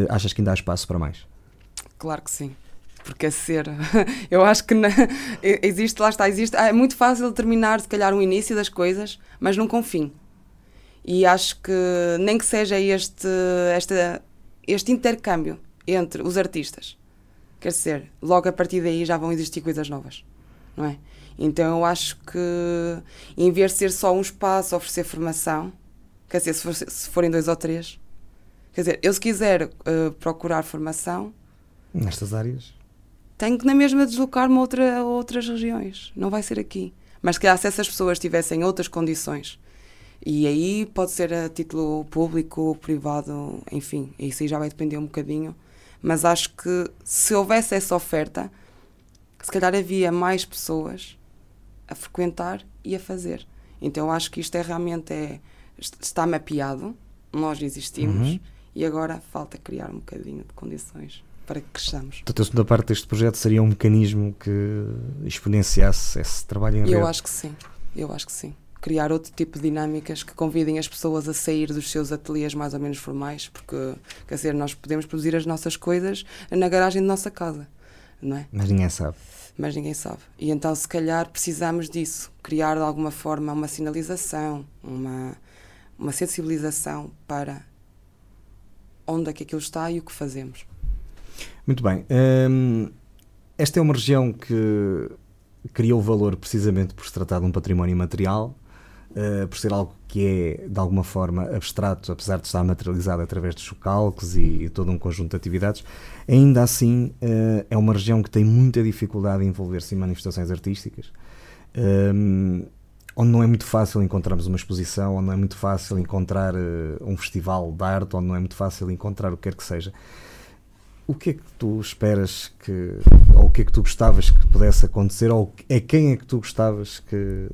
achas que ainda há espaço para mais? Claro que sim porque a ser. Eu acho que existe, lá está, existe. É muito fácil determinar, se calhar, o início das coisas, mas nunca um fim. E acho que nem que seja este, esta, este intercâmbio entre os artistas, quer dizer, logo a partir daí já vão existir coisas novas, não é? Então eu acho que em vez de ser só um espaço, oferecer formação, quer dizer, se, for, se forem dois ou três, quer dizer, eu se quiser uh, procurar formação. Nestas áreas? Tenho que na mesma deslocar-me a, outra, a outras regiões. Não vai ser aqui. Mas se calhar se essas pessoas tivessem outras condições, e aí pode ser a título público, privado, enfim, isso aí já vai depender um bocadinho. Mas acho que se houvesse essa oferta, se calhar havia mais pessoas a frequentar e a fazer. Então acho que isto é realmente é, está mapeado, nós existimos uhum. e agora falta criar um bocadinho de condições para que cresçamos. Portanto, a segunda parte deste projeto seria um mecanismo que exponenciasse esse trabalho em rede? Eu acho que sim, eu acho que sim. Criar outro tipo de dinâmicas que convidem as pessoas a sair dos seus ateliês mais ou menos formais, porque, quer dizer, nós podemos produzir as nossas coisas na garagem da nossa casa, não é? Mas ninguém sabe. Mas ninguém sabe. E então, se calhar, precisamos disso, criar de alguma forma uma sinalização, uma, uma sensibilização para onde é que aquilo está e o que fazemos. Muito bem. Um, esta é uma região que criou valor precisamente por se tratar de um património material. uh, por ser algo que é de alguma forma abstrato, apesar de estar materializado através dos chocalcos e, e todo um conjunto de atividades, ainda assim uh, é uma região que tem muita dificuldade em envolver-se em manifestações artísticas. Um, onde não é muito fácil encontrarmos uma exposição, onde não é muito fácil encontrar uh, um festival de arte, onde não é muito fácil encontrar o que quer que seja. O que é que tu esperas que, ou o que é que tu gostavas que pudesse acontecer, ou é quem é que tu gostavas que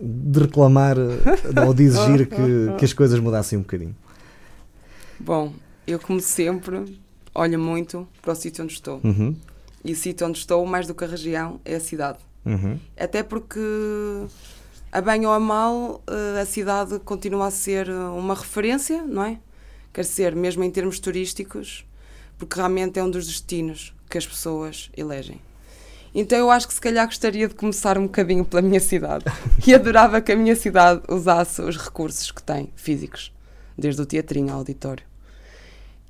de reclamar ou de exigir que, que as coisas mudassem um bocadinho? Bom, eu como sempre olho muito para o sítio onde estou. Uhum. E o sítio onde estou, mais do que a região, é a cidade. Uhum. Até porque a bem ou a mal, eh, a cidade continua a ser eh, uma referência, não é? Quer dizer, mesmo em termos turísticos, porque realmente é um dos destinos que as pessoas elegem. Então eu acho que se calhar gostaria de começar um bocadinho pela minha cidade. E adorava que a minha cidade usasse os recursos que tem, físicos, desde o teatrinho ao auditório.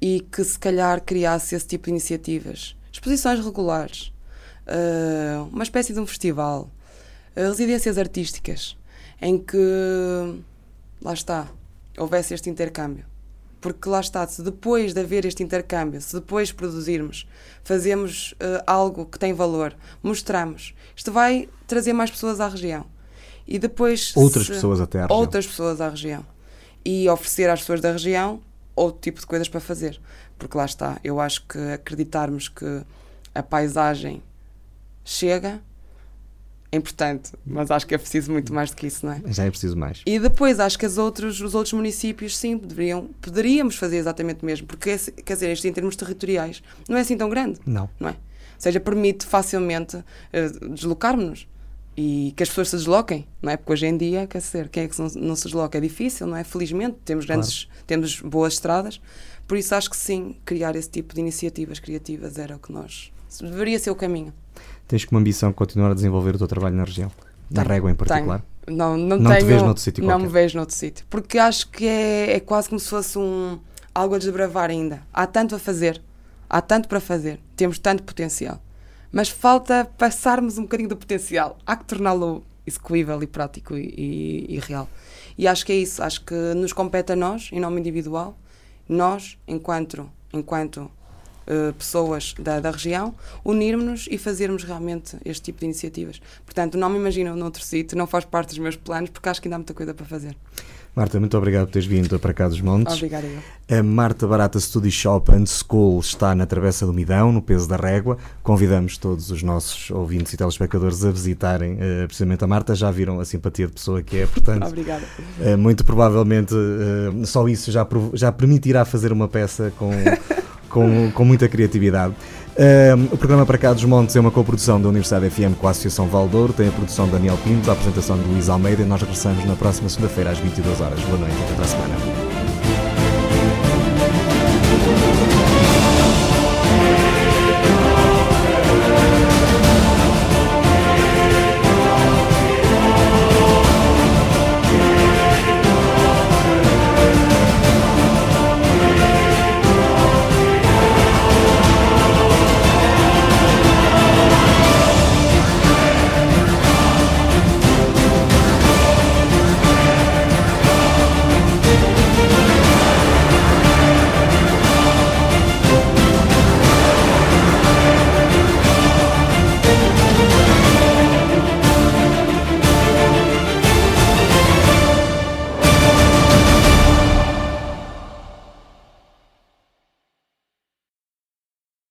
E que se calhar criasse esse tipo de iniciativas. Exposições regulares, eh, uma espécie de um festival, residências artísticas, em que, lá está, houvesse este intercâmbio. Porque lá está, se depois de haver este intercâmbio, se depois produzirmos, fazemos uh, algo que tem valor, mostramos, isto vai trazer mais pessoas à região. E depois. Outras pessoas até à região. Outras pessoas à região. E oferecer às pessoas da região outro tipo de coisas para fazer. Porque lá está, eu acho que acreditarmos que a paisagem chega é importante, mas acho que é preciso muito mais do que isso, não é? Já é preciso mais. E depois acho que os outros, os outros municípios, sim, deveriam, poderíamos fazer exatamente o mesmo, porque, quer dizer, isto em termos territoriais não é assim tão grande. Não. Não é? Ou seja, permite facilmente uh, deslocarmos-nos e que as pessoas se desloquem, não é? Porque hoje em dia, quer dizer, quem é que não, não se desloca? É difícil, não é? Felizmente, temos grandes, claro. temos boas estradas, por isso acho que sim, criar esse tipo de iniciativas criativas era o que nós. deveria ser o caminho tens como ambição continuar a desenvolver o teu trabalho na região? Tenho, Régua em particular? Tenho. Não, não, não tenho, te vejo noutro sítio Não me vejo noutro sítio. Porque acho que é, é quase como se fosse um, algo a desbravar ainda. Há tanto a fazer. Há tanto para fazer. Temos tanto potencial. Mas falta passarmos um bocadinho do potencial. Há que torná-lo execuível e prático e, e, e, real. E acho que é isso. Acho que nos compete a nós, em nome individual, nós, enquanto, enquanto uh, pessoas da, da região, unirmos-nos e fazermos realmente este tipo de iniciativas. Portanto, não me imagino noutro sítio, não faz parte dos meus planos, porque acho que ainda há muita coisa para fazer. Marta, muito obrigado por teres vindo para cá dos Montes. Obrigada eu. A Marta Barata Study Shop and School está na Travessa do Midão, no Peso da Régua. Convidamos todos os nossos ouvintes e telespectadores a visitarem uh, precisamente a Marta. Já viram a simpatia de pessoa que é, <laughs> portanto. Obrigada. Uh, muito provavelmente uh, só isso já, já permitirá fazer uma peça com <laughs> com, com muita criatividade. o programa Para Cá dos Montes é uma coprodução da Universidade FM com a Associação Valdouro, tem a produção de Daniel Pinto, a apresentação de Luís Almeida e nós regressamos na próxima segunda-feira às 22 horas. Boa noite, até para a semana.